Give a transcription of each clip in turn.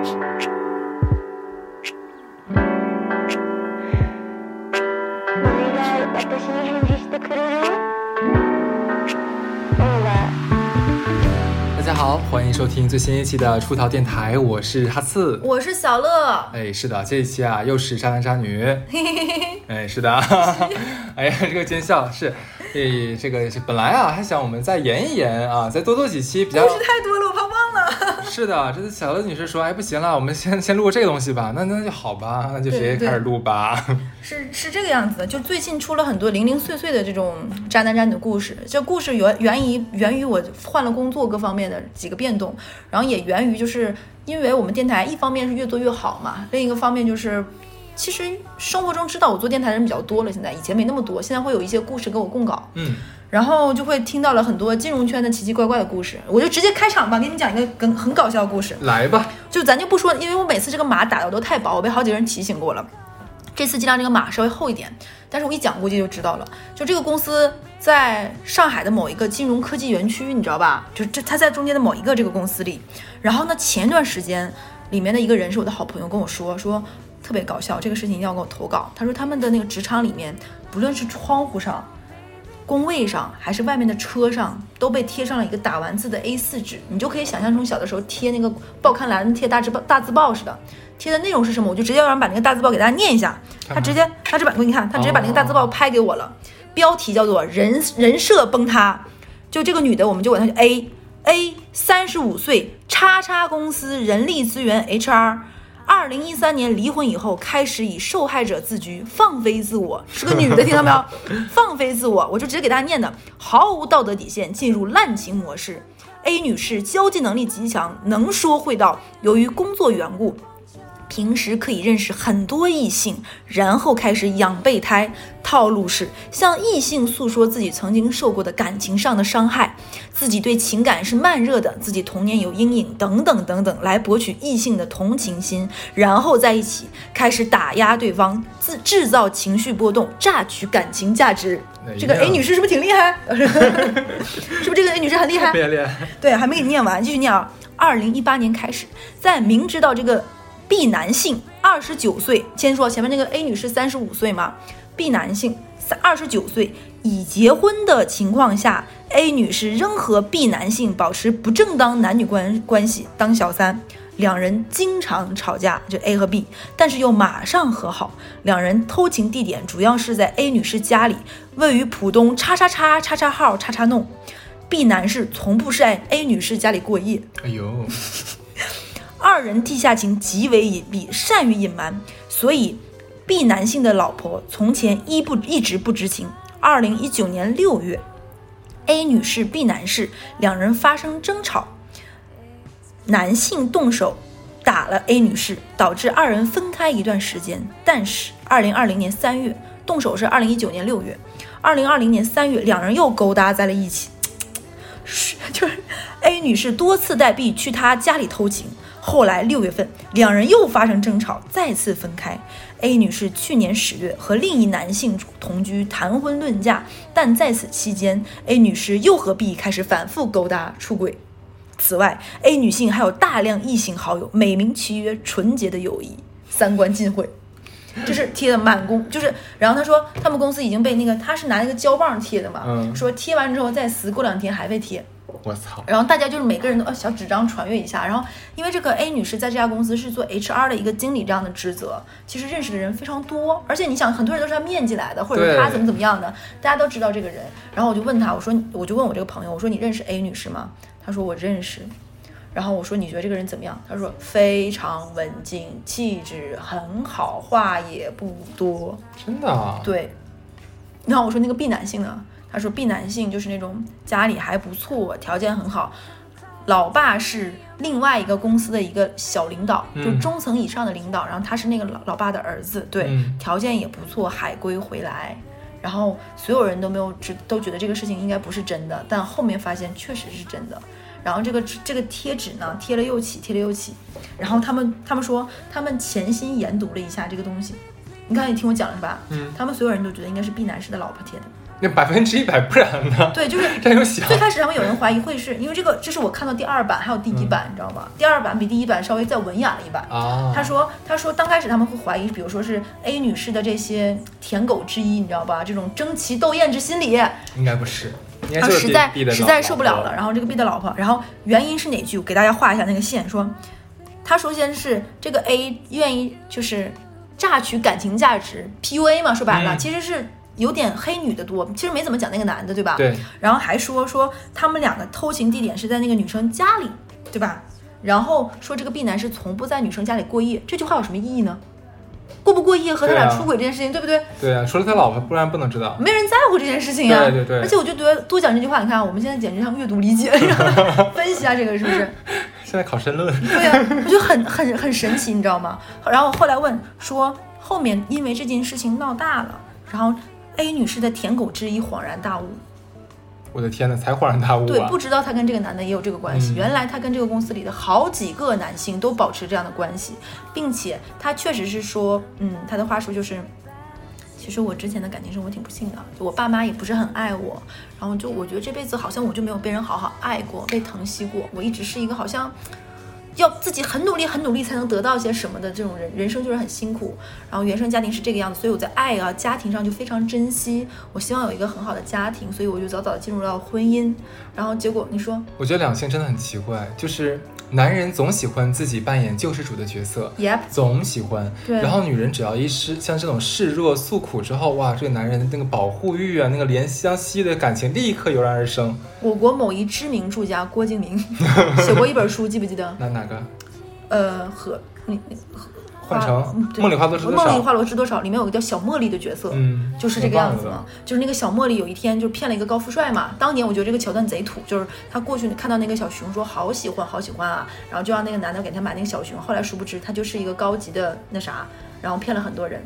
大家好，欢迎收听最新一期的出逃电台，我是哈刺。我是小乐，哎，是的，这一期啊又是渣男渣女。哎，是的，哎呀，这个奸笑是，哎，这个本来啊还想我们再延一延啊，再多做几期比较故。事太多了。是的，这次小乐女士说，哎，不行了，我们先先录这个东西吧。那那就好吧，那就直接开始录吧。是是这个样子的，就最近出了很多零零碎碎的这种渣男渣女的故事。这故事源源于源于我换了工作各方面的几个变动，然后也源于就是因为我们电台一方面是越做越好嘛，另一个方面就是。其实生活中知道我做电台的人比较多了，现在以前没那么多，现在会有一些故事给我供稿，嗯，然后就会听到了很多金融圈的奇奇怪怪的故事。我就直接开场吧，给你讲一个很很搞笑的故事。来吧。就咱就不说，因为我每次这个码打的都太薄，我被好几个人提醒过了。这次尽量这个码稍微厚一点，但是我一讲估计就知道了。就这个公司在上海的某一个金融科技园区，你知道吧？就这它在中间的某一个这个公司里。然后呢，前段时间里面的一个人是我的好朋友跟我说说特别搞笑，这个事情一定要给我投稿。他说他们的那个职场里面，不论是窗户上。工位上还是外面的车上都被贴上了一个打完字的 A4 纸，你就可以想象从小的时候贴那个报刊栏贴大字报大字报似的，贴的内容是什么？我就直接让人把那个大字报给大家念一下。他直接他直接把给你看，他直接把那个大字报拍给我了，标题叫做“人人设崩塌”。就这个女的，我们就管她叫 A A，三十五岁，叉叉公司人力资源 HR。二零一三年离婚以后，开始以受害者自居，放飞自我，是个女的，听到没有？放飞自我，我就直接给大家念的，毫无道德底线，进入滥情模式。A 女士交际能力极强，能说会道，由于工作缘故，平时可以认识很多异性，然后开始养备胎。套路是向异性诉说自己曾经受过的感情上的伤害，自己对情感是慢热的，自己童年有阴影等等等等，来博取异性的同情心，然后在一起开始打压对方，自制造情绪波动，榨取感情价值。这个 A 女士是不是挺厉害？是不是这个 A 女士很厉害？别厉害。对，还没给你念完，继续念啊。二零一八年开始，在明知道这个 B 男性二十九岁，先说前面那个 A 女士三十五岁嘛，B 男性三二十九岁已结婚的情况下，A 女士仍和 B 男性保持不正当男女关关系，当小三。两人经常吵架，就 A 和 B，但是又马上和好。两人偷情地点主要是在 A 女士家里，位于浦东叉叉叉叉叉号叉叉弄。B 男士从不是在 A 女士家里过夜，哎呦，二人地下情极为隐蔽，善于隐瞒，所以 B 男性的老婆从前一不一直不知情。二零一九年六月，A 女士、B 男士两人发生争吵，男性动手打了 A 女士，导致二人分开一段时间。但是二零二零年三月，动手是二零一九年六月，二零二零年三月，两人又勾搭在了一起。是 就是 A 女士多次带 B 去她家里偷情，后来六月份两人又发生争吵，再次分开。A 女士去年十月和另一男性同居，谈婚论嫁，但在此期间，A 女士又和 B 开始反复勾搭出轨。此外，A 女性还有大量异性好友，美名其曰纯洁的友谊，三观尽毁。就是贴的满公，就是，然后他说他们公司已经被那个，他是拿那个胶棒贴的嘛，嗯说贴完之后再撕，过两天还被贴，我操！然后大家就是每个人都呃小纸张传阅一下，然后因为这个 A 女士在这家公司是做 HR 的一个经理这样的职责，其实认识的人非常多，而且你想很多人都是她面进来的，或者是对他怎么怎么样的，大家都知道这个人。然后我就问他，我说我就问我这个朋友，我说你认识 A 女士吗？他说我认识。然后我说你觉得这个人怎么样？他说非常文静，气质很好，话也不多。真的啊？对，然后我说那个 B 男性呢？他说 B 男性就是那种家里还不错，条件很好，老爸是另外一个公司的一个小领导，嗯就中层以上的领导，然后他是那个老老爸的儿子，对，嗯条件也不错，海归回来。然后所有人都没有知，都觉得这个事情应该不是真的，但后面发现确实是真的。然后这个这个贴纸呢，贴了又起，贴了又起。然后他们他们说，他们潜心研读了一下这个东西。你刚才也听我讲了是吧？嗯，他们所有人都觉得应该是 B 男士的老婆贴的。那百分之一百，不然呢？对，就是 这样想。最开始他们有人怀疑会是因为这个，这是我看到第二版还有第一版，你知道吗？第二版比第一版稍微再文雅了一版。啊，他说，他说刚开始他们会怀疑，比如说是 A 女士的这些舔狗之一，你知道吧？这种争奇斗艳之心理，应该不是，应该然后实在实在受不了了，。然后这个 B 的老婆，然后原因是哪句？我给大家画一下那个线，说他首先是这个 A 愿意就是榨取感情价值，PUA 嘛，说白了、嗯其实是有点黑女的多，其实没怎么讲那个男的，对吧？对，然后还说说他们两个偷情地点是在那个女生家里，对吧？然后说这个 B 男是从不在女生家里过夜，这句话有什么意义呢？过不过夜和他俩出轨这件事情，对不对？对啊，除了他老婆，不然不能知道。没人在乎这件事情呀、对对对而且我就觉得多讲这句话，你看我们现在简直像阅读理解，分析一下这个是不是？现在考申论，对呀、我觉得很很很神奇，你知道吗？然后后来问说，后面因为这件事情闹大了，然后 A 女士的舔狗之一恍然大悟，我的天呐，才恍然大悟对，啊！不知道她跟这个男的也有这个关系。嗯原来她跟这个公司里的好几个男性都保持这样的关系，并且她确实是说，嗯，她的话术就是。其实我之前的感情生活挺不幸的，就我爸妈也不是很爱我，然后就我觉得这辈子好像我就没有被人好好爱过，被疼惜过。我一直是一个好像要自己很努力、很努力才能得到些什么的这种人，人生就是很辛苦。然后原生家庭是这个样子，所以我在爱啊、家庭上就非常珍惜。我希望有一个很好的家庭，所以我就早早的进入到婚姻。然后结果你说我觉得两性真的很奇怪，就是男人总喜欢自己扮演救世主的角色，，Yep，总喜欢。对然后女人只要一示像这种示弱诉苦之后，哇，这个男人的那个保护欲啊，那个怜香惜的感情立刻油然而生。我国某一知名作家郭敬明 写过一本书，记不记得？那哪个？呃，和你你梦里花落知多少梦里花落知多少？里面有个叫小茉莉的角色，嗯，就是这个样子嘛。就是那个小茉莉有一天就骗了一个高富帅嘛。当年我觉得这个桥段贼土，就是他过去看到那个小熊说好喜欢好喜欢啊，然后就让那个男的给他买那个小熊。后来殊不知他就是一个高级的那啥，然后骗了很多人。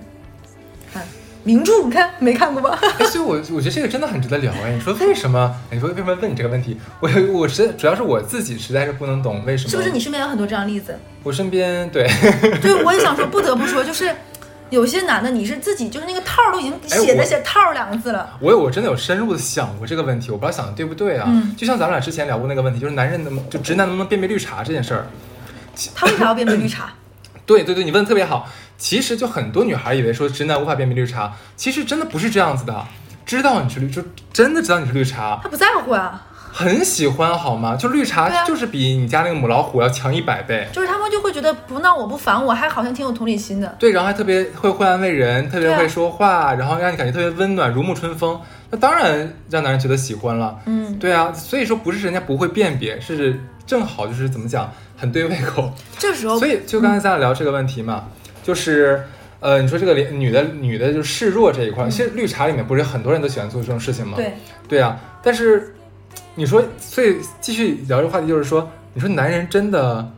看名著，你看没看过吧？哎，所以我我觉得这个真的很值得聊哎。你说为什么？你说为什么问你这个问题？我我实主要是我自己实在是不能懂为什么。是不是你身边有很多这样的例子？我身边对，对，我也想说，不得不说，就是有些男的，你是自己就是那个套儿都已经写哎我在写套儿两个字了。我有我真的有深入的想过这个问题，我不知道想的对不对啊？嗯就像咱们俩之前聊过那个问题，就是男人能就直男能不能辨别绿茶这件事儿。他为啥要辨别绿茶？对对对，你问的特别好。其实就很多女孩以为说直男无法辨别绿茶，其实真的不是这样子的。知道你是绿，就真的知道你是绿茶，他不在乎啊，很喜欢好吗？就绿茶啊就是比你家那个母老虎要强一百倍。就是他们就会觉得不闹我不烦我，还好像挺有同理心的。对，然后还特别会会安慰人，特别会说话，然后让你感觉特别温暖，如沐春风。那当然让男人觉得喜欢了。嗯，对啊，所以说不是人家不会辨别，是正好就是怎么讲，很对胃口。这时候所以就刚才咱俩聊这个问题嘛，就是呃，你说这个连女的女的就示弱这一块，其实绿茶里面不是很多人都喜欢做这种事情吗？嗯对，对啊，但是你说，所以继续聊这个话题，就是说，你说男人真的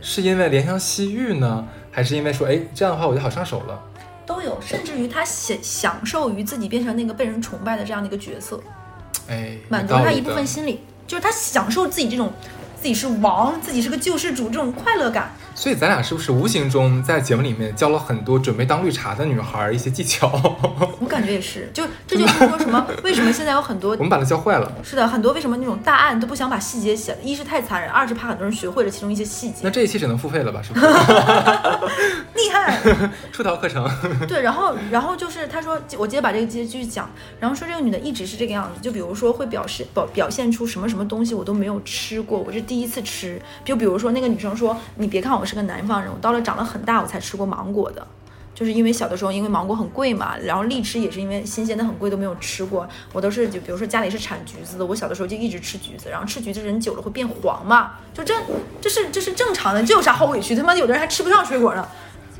是因为怜香惜玉呢，还是因为说，哎，这样的话我就好上手了？都有，甚至于他享享受于自己变成那个被人崇拜的这样的一个角色，哎，满足他一部分心理，就是他享受自己这种自己是王，自己是个救世主这种快乐感。所以咱俩是不是无形中在节目里面教了很多准备当绿茶的女孩儿一些技巧？我感觉也是，就 这就是说什么？为什么现在有很多我们把它教坏了。是的，很多为什么那种大案都不想把细节写，一是太残忍，二是怕很多人学会了其中一些细节那。这一期只能付费了吧？是不是？厉害，出逃课程。对，然后然后就是他说，我接着把这个接继续讲，然后说这个女的一直是这个样子，就比如说会表示表表现出什么什么东西我都没有吃过，我是第一次吃，就比如说那个女生说，你别看我是个南方人，我到了长了很大我才吃过芒果的。就是因为小的时候，因为芒果很贵嘛，然后荔枝也是因为新鲜的很贵，都没有吃过。我都是就比如说家里是产橘子的，我小的时候就一直吃橘子，然后吃橘子人久了会变黄嘛，就这这是这是正常的，这有啥好委屈？他妈有的人还吃不上水果呢。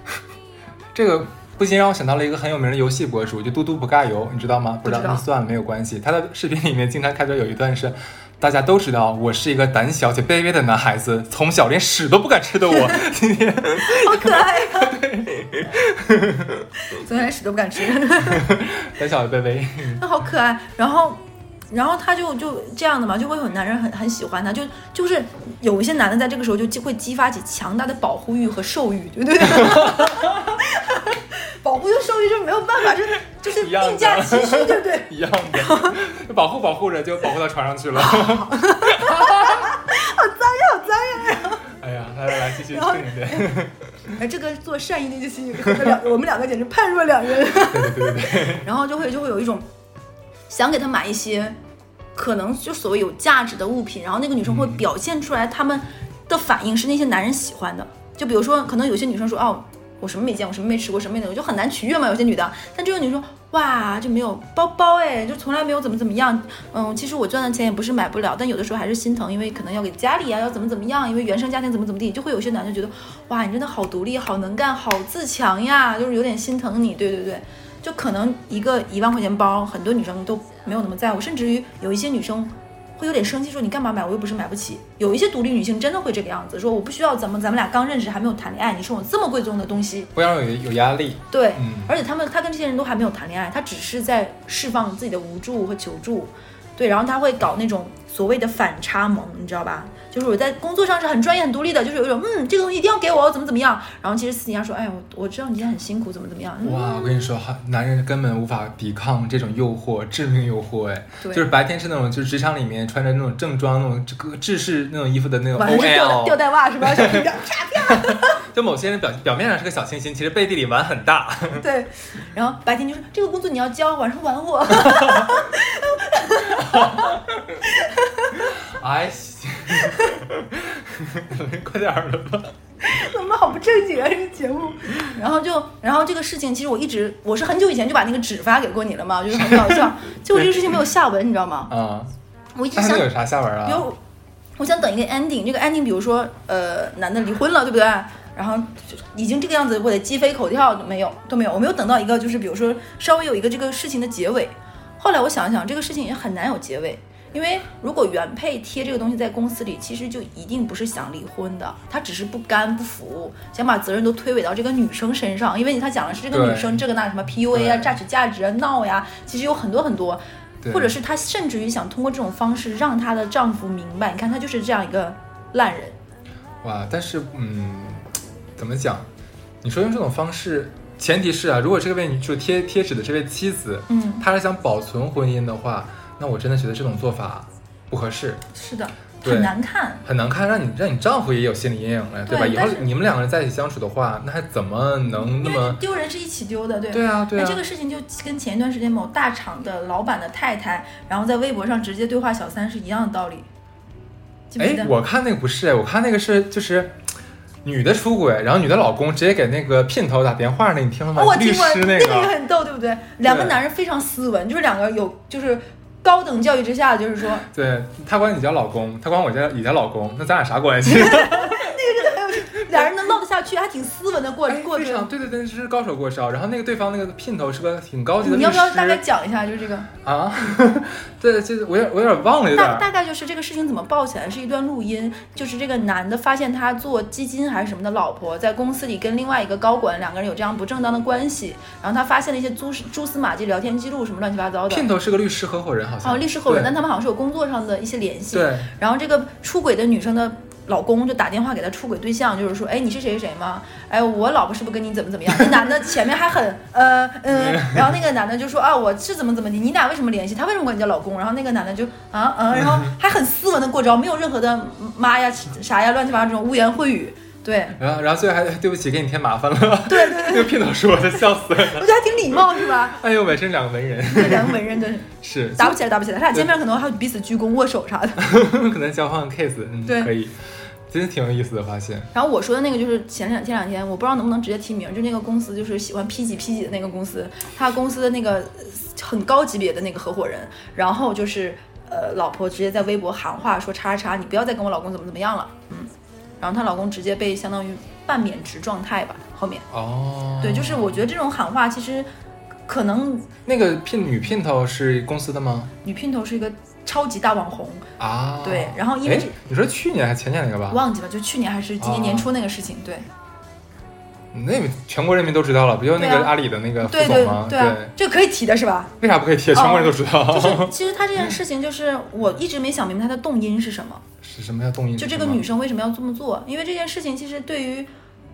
这个不禁让我想到了一个很有名的游戏博主，就嘟嘟不尬游，你知道吗？不知道，不知道那算了，没有关系。他的视频里面经常开头有一段是，大家都知道我是一个胆小且卑微的男孩子，从小连屎都不敢吃的我，今天好可爱呀、从小连屎都不敢吃，胆小且卑微。那 好可爱。然后，然后他就就这样的嘛，就会有男人很很喜欢他，就就是有一些男的在这个时候就激会激发起强大的保护欲和兽欲，对不对？保 保护又兽欲，就没有办法，就是就是并驾齐驱，对不对？一样的，就保护保护着，就保护到床上去了。好脏呀，好脏呀！哎呀，来来来，继续然后正点。哎，这个做善意那件事情，我们两我们两个简直判若两人。对对对，然后就会就会有一种想给他买一些可能就所谓有价值的物品，然后那个女生会嗯表现出来他们的反应是那些男人喜欢的，就比如说可能有些女生说哦。我什么没见过，什么没吃过，什么没那个，就很难取悦嘛。有些女的，但这个女生哇就没有包包哎，就从来没有怎么怎么样。嗯，其实我赚的钱也不是买不了，但有的时候还是心疼，因为可能要给家里啊，要怎么怎么样，因为原生家庭怎么怎么地，就会有些男的觉得哇你真的好独立，好能干，好自强呀，就是有点心疼你。对对对，就可能一个一万块钱包，很多女生都没有那么在乎，甚至于有一些女生会有点生气，说你干嘛买？我又不是买不起。有一些独立女性真的会这个样子，说我不需要咱们咱们俩刚认识还没有谈恋爱，你送我这么贵重的东西，不要有有压力。对，嗯而且他们他跟这些人都还没有谈恋爱，他只是在释放自己的无助和求助，对，然后他会搞那种所谓的反差萌，你知道吧？就是我在工作上是很专业、很独立的，就是有一种嗯，这个东西一定要给我，怎么怎么样。然后其实私底下说，哎，我我知道你今天很辛苦，怎么怎么样。嗯哇，我跟你说，哈，男人根本无法抵抗这种诱惑，致命诱惑，哎，对就是白天是那种，就是职场里面穿着那种正装、那种这个制式那种衣服的那种晚上是吊带吊带袜是吧？就某些人表表面上是个小清新，其实背地里玩很大。对，然后白天就说这个工作你要交，晚上玩我。哎，快点儿了吧？怎么好不正经啊这个节目？然后就，然后这个事情其实我一直我是很久以前就把那个纸发给过你了嘛，我觉得很搞笑。结果这个事情没有下文，你知道吗？啊，我一直想有啥下文啊？比如，我想等一个 ending，这个 ending，比如说，呃，男的离婚了，对不对？然后就已经这个样子，我得鸡飞狗跳，没有都没有，我没有等到一个就是比如说稍微有一个这个事情的结尾。后来我想一想，这个事情也很难有结尾，因为如果原配贴这个东西在公司里，其实就一定不是想离婚的，他只是不甘不服，想把责任都推诿到这个女生身上，因为他讲的是这个女生这个那什么 PUA 啊、榨取价值啊、闹呀，其实有很多很多。对或者是她甚至于想通过这种方式让她的丈夫明白，你看她就是这样一个烂人，哇，但是嗯，怎么讲？你说用这种方式，前提是啊，如果这位女就是贴贴纸的这位妻子，嗯，她是想保存婚姻的话，那我真的觉得这种做法不合适，是的，很难看。很难看，让你让你丈夫也有心理阴影了，对吧？以后你们两个人在一起相处的话，那还怎么能那么？丢人是一起丢的，对。对啊，对啊，那这个事情就跟前一段时间某大厂的老板的太太，然后在微博上直接对话小三是一样的道理，我看那个不是，我看那个是就是女的出轨，然后女的老公直接给那个姘头打电话，那你听了吗？哦，我律听过，师那个也个，很逗，对不对？两个男人非常斯文，就是两个有就是高等教育之下，就是说对他管你叫老公，他管我叫你叫老公，那咱俩啥关系？还挺斯文的过哎过着。常对对对，这是高手过招。然后那个对方那个姘头是个挺高级的律你要不要大概讲一下，就是这个？啊？对，就是我有我有点忘了，有点大大概就是这个事情怎么爆起来，是一段录音，就是这个男的发现他做基金还是什么的老婆在公司里跟另外一个高管两个人有这样不正当的关系，然后他发现了一些蛛丝蛛丝马迹、聊天记录什么乱七八糟的。姘头是个律师合伙人，好像哦，律师合伙人，但他们好像是有工作上的一些联系。对然后这个出轨的女生的老公就打电话给他出轨对象，就是说，哎，你是谁谁谁吗？哎，我老婆是不是跟你怎么怎么样？那男的前面还很呃嗯，然后那个男的就说啊，我是怎么怎么的，你俩为什么联系？他为什么管你叫老公？然后那个男的就啊嗯，然后还很斯文的过招，没有任何的妈呀啥呀乱七八糟这种污言秽语。对然后然后最后还对不起，给你添麻烦了。对对那个姘头说的，笑死了。我觉得还挺礼貌是吧？哎呦，本身两个文人对两个文人的是，打不起来，打不起来，他俩见面可能还会彼此鞠躬握手啥的。可能交换 case，嗯，对可以，真的挺有意思的发现。然后我说的那个就是前两前两天，我不知道能不能直接提名，就那个公司就是喜欢 P 几 P 几的那个公司，他公司的那个呃很高级别的那个合伙人，然后就是呃老婆直接在微博喊话说叉叉叉，你不要再跟我老公怎么怎么样了，嗯，然后她老公直接被相当于半免职状态吧，后面哦，对，就是我觉得这种喊话其实可能那个聘女姘头是公司的吗？女姘头是一个超级大网红，啊，对然后因为哎你说去年还前年那个吧？忘记了，就去年还是今年年初那个事情，对。那全国人民都知道了，不就那个阿里的那个副对对总吗？对啊，这个可以提的是吧？为啥不可以提？全国人都知道。就是其实他这件事情，就是我一直没想明白他的动因是什么。是什么叫动因？就这个女生为什么要这么做？因为这件事情其实对于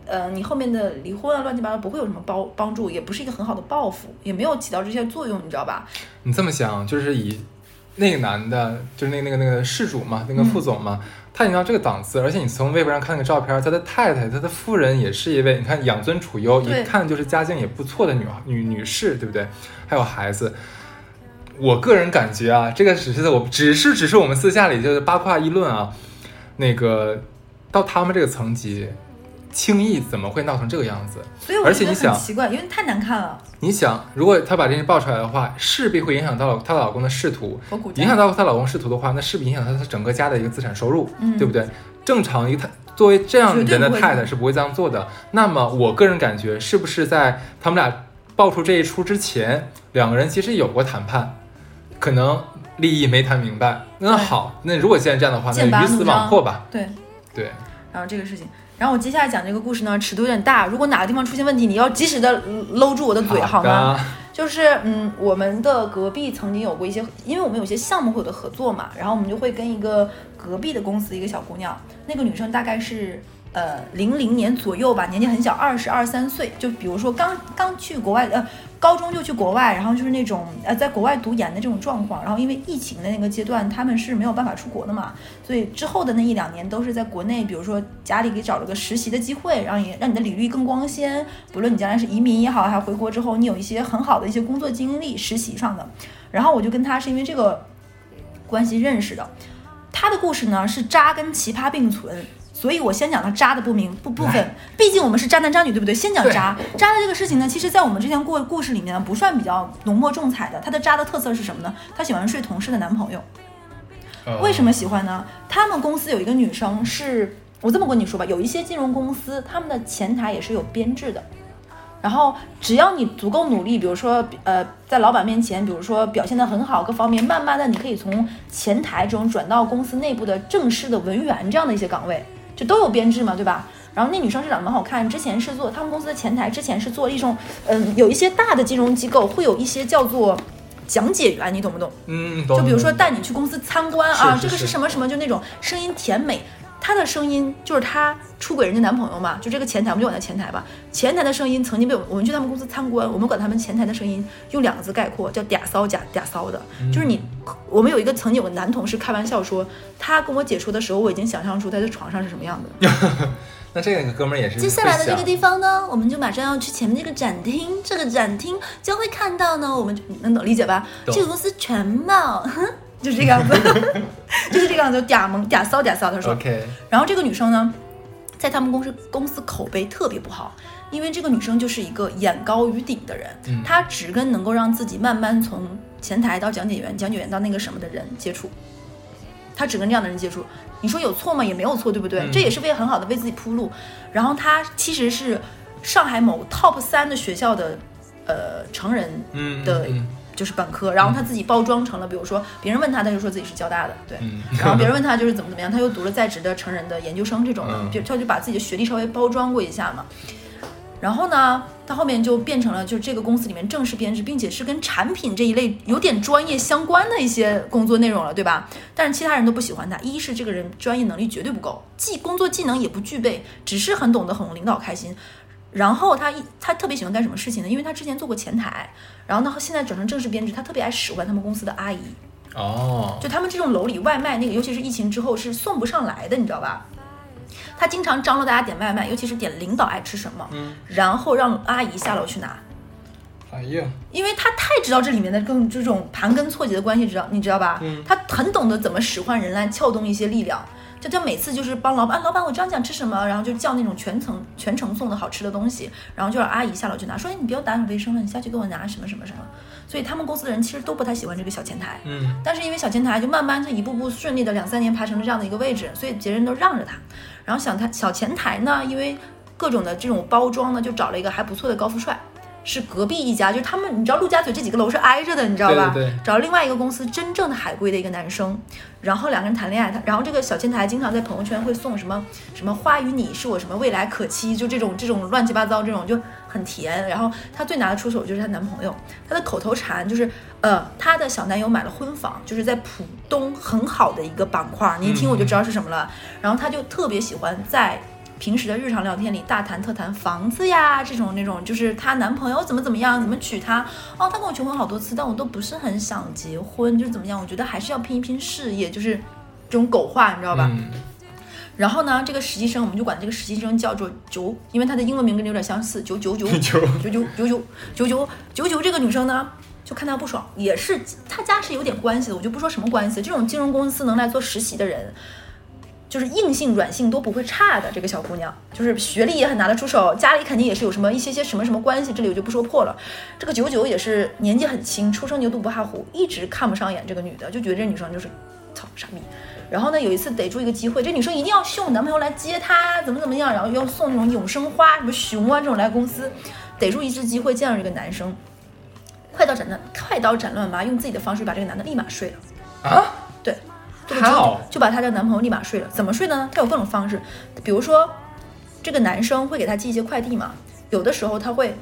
呃，你后面的离婚啊，乱七八糟不会有什么帮帮助，也不是一个很好的报复，也没有起到这些作用，你知道吧？你这么想，就是以那个男的，就是那个那个那个事主嘛，那个副总嘛，他已经到这个档次，而且你从微博上看那个照片，他的太太，他的夫人也是一位，你看养尊处优，一看就是家境也不错的女女女士，对不对？还有孩子。我个人感觉啊，这个只是我只是只是我们私下里就是八卦议论啊，那个到他们这个层级，轻易怎么会闹成这个样子？所以我觉得而且你想很奇怪，因为太难看了。你想，如果她把这件事爆出来的话，势必会影响到她老公的仕途，影响到她老公仕途的话，那势必影响到她整个家的一个资产收入，嗯对不对？正常一个太作为这样绝对人的太太是不会这样做的。那么我个人感觉，是不是在他们俩爆出这一出之前，两个人其实有过谈判，可能利益没谈明白。那好，那如果现在这样的话，那鱼死网破吧。对，对，然后这个事情，然后我接下来讲这个故事呢，尺度有点大，如果哪个地方出现问题，你要及时的搂住我的嘴，好吗？的？就是嗯，我们的隔壁曾经有过一些，因为我们有些项目会有的合作嘛，然后我们就会跟一个隔壁的公司一个小姑娘，那个女生大概是呃零零年左右吧，年纪很小，二十二三岁，就比如说刚刚去国外呃高中就去国外，然后就是那种呃在国外读研的这种状况，然后因为疫情的那个阶段，他们是没有办法出国的嘛，所以之后的那一两年都是在国内，比如说家里给找了个实习的机会，让你让你的履历更光鲜。不论你将来是移民也好，还是回国之后，你有一些很好的一些工作经历，实习上的。然后我就跟他是因为这个关系认识的。他的故事呢是渣跟奇葩并存。所以我先讲他渣的不明不部分，毕竟我们是渣男渣女，对不对？先讲渣，渣的这个事情呢，其实在我们之前过故事里面呢，不算比较浓墨重彩的。他的渣的特色是什么呢？他喜欢睡同事的男朋友。呃为什么喜欢呢？他们公司有一个女生是，我这么跟你说吧，有一些金融公司，他们的前台也是有编制的。然后只要你足够努力，比如说呃，在老板面前，比如说表现得很好，各方面，慢慢的你可以从前台中转到公司内部的正式的文员这样的一些岗位，就都有编制嘛，对吧？然后那女生是长得蛮好看，之前是做他们公司的前台，之前是做一种嗯，有一些大的金融机构会有一些叫做讲解员，你懂不懂？嗯，懂就比如说带你去公司参观啊，这个是什么什么，就那种声音甜美。她的声音就是她出轨人家男朋友嘛，就这个前台，我们就管他前台吧。前台的声音曾经被我我们去他们公司参观，我们管他们前台的声音用两个字概括，叫嗲骚假嗲骚的。就是你，我们有一个曾经有个男同事开玩笑说，他跟我解说的时候，我已经想象出他在床上是什么样的。那这个哥们儿也是接下来的这个地方呢，我们就马上要去前面这个展厅，这个展厅将会看到呢，我们就能懂理解吧？这个公司全貌，哼，就是这个样子，就是这个样子，嗲萌嗲骚嗲骚。他说，OK，然后这个女生呢，在他们公司公司口碑特别不好，因为这个女生就是一个眼高于顶的人，嗯她只跟能够让自己慢慢从前台到讲解员，讲解员到那个什么的人接触，她只跟这样的人接触。你说有错吗？也没有错，对不对？嗯这也是为很好的为自己铺路。然后她其实是上海某 top 三的学校的呃成人嗯的嗯就是本科，然后他自己包装成了，比如说别人问他，他就说自己是交大的，对。嗯，然后别人问 他就是怎么怎么样，他又读了在职的成人的研究生这种的，嗯就他就把自己的学历稍微包装过一下嘛。然后呢，他后面就变成了就是这个公司里面正式编制，并且是跟产品这一类有点专业相关的一些工作内容了，对吧？但是其他人都不喜欢他，一是这个人专业能力绝对不够，技工作技能也不具备，只是很懂得哄领导开心。然后他一他特别喜欢干什么事情呢？因为他之前做过前台，然后呢现在转成正式编制，他特别爱使唤他们公司的阿姨。哦，就他们这种楼里外卖那个，尤其是疫情之后是送不上来的，你知道吧？他经常张罗大家点外卖，尤其是点领导爱吃什么，嗯，然后让阿姨下楼去拿，哎呀，因为他太知道这里面的更这种盘根错节的关系，知道你知道吧？嗯他很懂得怎么使唤人来撬动一些力量。就他每次就是帮老板，啊老板我知道你想吃什么，然后就叫那种全程全程送的好吃的东西，然后就让阿姨下楼去拿，说哎你不要打扫卫生了，你下去给我拿什么什么什么。所以他们公司的人其实都不太喜欢这个小前台，嗯但是因为小前台就慢慢就一步步顺利的两三年爬成了这样的一个位置，所以别人都让着他。然后小他小前台呢，因为各种的这种包装呢，就找了一个还不错的高富帅，是隔壁一家，就是他们你知道陆家嘴这几个楼是挨着的，你知道吧？对对对找另外一个公司真正的海归的一个男生，然后两个人谈恋爱，他然后这个小前台经常在朋友圈会送什么什么花与你是我什么未来可期，就这种这种乱七八糟这种就很甜。然后她最拿得出手就是她男朋友，她的口头禅就是呃，她的小男友买了婚房，就是在浦东很好的一个板块，你一听我就知道是什么了。然后她就特别喜欢在平时的日常聊天里大谈特谈房子呀，这种那种就是她男朋友怎么怎么样，怎么娶她。哦，她跟我求婚好多次，但我都不是很想结婚，就是怎么样？我觉得还是要拼一拼事业，就是这种狗话，你知道吧？嗯然后呢，这个实习生我们就管这个实习生叫做九，因为她的英文名跟你有点相似，九九九 九九九九九九九九九这个女生呢，就看她不爽，也是她家是有点关系的，我就不说什么关系。这种金融公司能来做实习的人，就是硬性软性都不会差的。这个小姑娘就是学历也很拿得出手，家里肯定也是有什么一些些什么什么关系，这里我就不说破了。这个九九也是年纪很轻，初生牛犊不怕虎，一直看不上眼这个女的，就觉得这女生就是操傻逼。然后呢，有一次逮住一个机会，这女生一定要秀男朋友来接她，怎么怎么样，然后要送那种永生花、什么熊啊这种来公司，逮住一次机会见到这个男生，快刀斩乱快刀斩乱麻，用自己的方式把这个男的立马睡了。啊，对，这个就就把她的男朋友立马睡了。怎么睡呢？她有各种方式，比如说这个男生会给她寄一些快递嘛，有的时候他会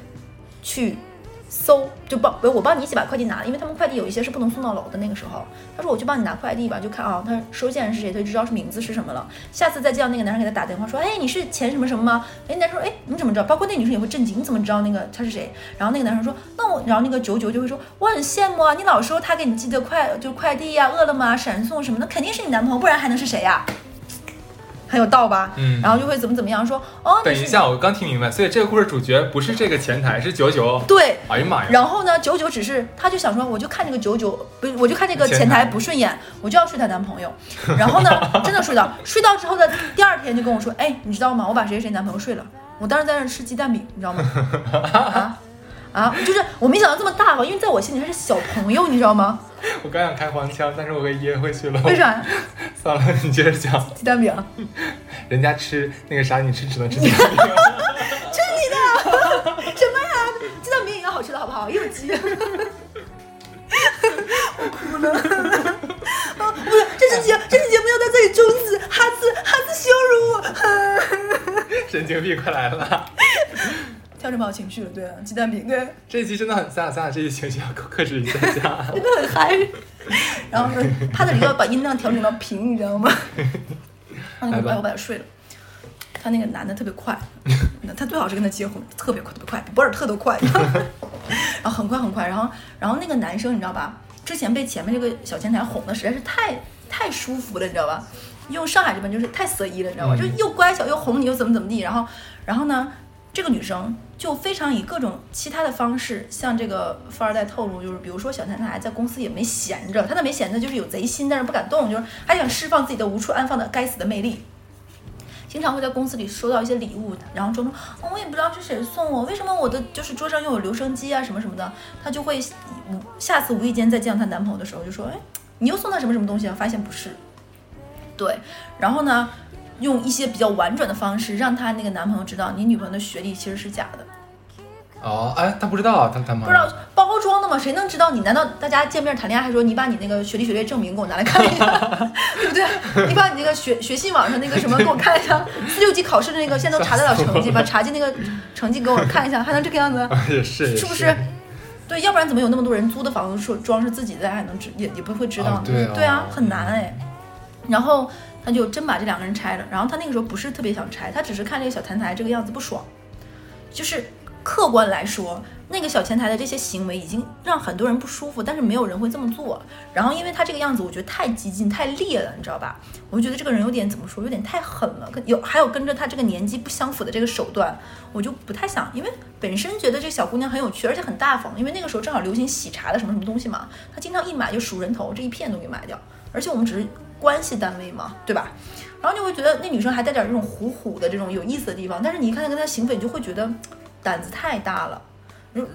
去搜，就帮我帮你一起把快递拿了，因为他们快递有一些是不能送到楼的。那个时候，他说我去帮你拿快递吧，就看啊，他收件人是谁，他就知道是名字是什么了。下次再见到那个男生给他打电话说，哎，你是前什么什么吗？哎，男生说，哎，你怎么知道？包括那女生也会震惊，你怎么知道那个他是谁？然后那个男生说，那我，然后那个九九就会说，我很羡慕啊，你老说他给你寄的快就快递呀、饿了么、闪送什么的，肯定是你男朋友，不然还能是谁呀、很有道吧？嗯然后就会怎么怎么样说，哦，等一下，我刚听明白，所以这个故事主角不是这个前台，是九九。对，哎呀妈呀！然后呢，九九只是他就想说，我就看这个九九，不是，我就看这个前前台台不顺眼，我就要睡她男朋友。然后呢，真的睡到，睡到之后的第二天就跟我说，哎，你知道吗？我把谁谁谁男朋友睡了。我当时在那吃鸡蛋饼，你知道吗？啊啊，就是我没想到这么大吧，因为在我心里他是小朋友，你知道吗？我刚想开黄腔，但是我给噎回去了。为？啥？算了，你接着讲。鸡蛋饼，人家吃那个啥，你吃只能吃鸡蛋饼。吃你的什么呀？鸡蛋饼也要好吃的好不好？又有鸡。我哭了。啊，不是，这期节这期节目要在这里终止，哈次哈次羞辱我。神经病，快来了！调整不好情绪了，对啊，鸡蛋饼，对，这一期真的很，咱俩咱俩这一期情绪要克制一下下。真的很嗨。然后呢，帕特里克要把音量调整到平，你知道吗？然后来吧把我把他睡了。他那个男的特别快，他最好是跟他结婚，特别快，特别快，比博尔特都快。然后很快很快，然后然后那个男生你知道吧？之前被前面这个小前台哄的实在是太太舒服了，你知道吧？用上海这边就是太色一了，你知道吧？嗯就又乖巧又哄你又怎么怎么地，然后然后呢，这个女生就非常以各种其他的方式向这个富二代透露，就是比如说小前台在公司也没闲着，他的没闲着就是有贼心，但是不敢动，就是还想释放自己的无处安放的该死的魅力。经常会在公司里收到一些礼物，然后说，哦，我也不知道是谁送我，为什么我的就是桌上又有留声机啊什么什么的，她就会无下次无意间再见到她男朋友的时候就说，哎，你又送他什么什么东西啊？发现不是，对，然后呢，用一些比较婉转的方式让她那个男朋友知道你女朋友的学历其实是假的，哦，哎，他不知道啊，他他妈不知道包装的吗？谁能知道你？难道大家见面谈恋爱还说你把你那个学历学历证明给我拿来看一下，对不对？你把你那个学 学信网上那个什么给我看一下，四六级考试的那个现在都查得了成绩，把查进那个成绩给我看一下，还能这个样子？也是也是不是？对，要不然怎么有那么多人租的房子说装是自己的，还能知也也不会知道呢？哦对哦啊，很难哎。然后他就真把这两个人拆了，然后他那个时候不是特别想拆，他只是看这个小前台这个样子不爽，就是客观来说，那个小前台的这些行为已经让很多人不舒服，但是没有人会这么做。然后因为他这个样子，我觉得太激进、太烈了，你知道吧？我就觉得这个人有点怎么说，有点太狠了。跟有还有跟着他这个年纪不相符的这个手段，我就不太想。因为本身觉得这小姑娘很有趣，而且很大方。因为那个时候正好流行喜茶的什么什么东西嘛，她经常一买就数人头，这一片都给买掉。而且我们只是关系单位嘛，对吧？然后你会觉得那女生还带点这种虎虎的这种有意思的地方，但是你一看她跟她行为，你就会觉得胆子太大了。如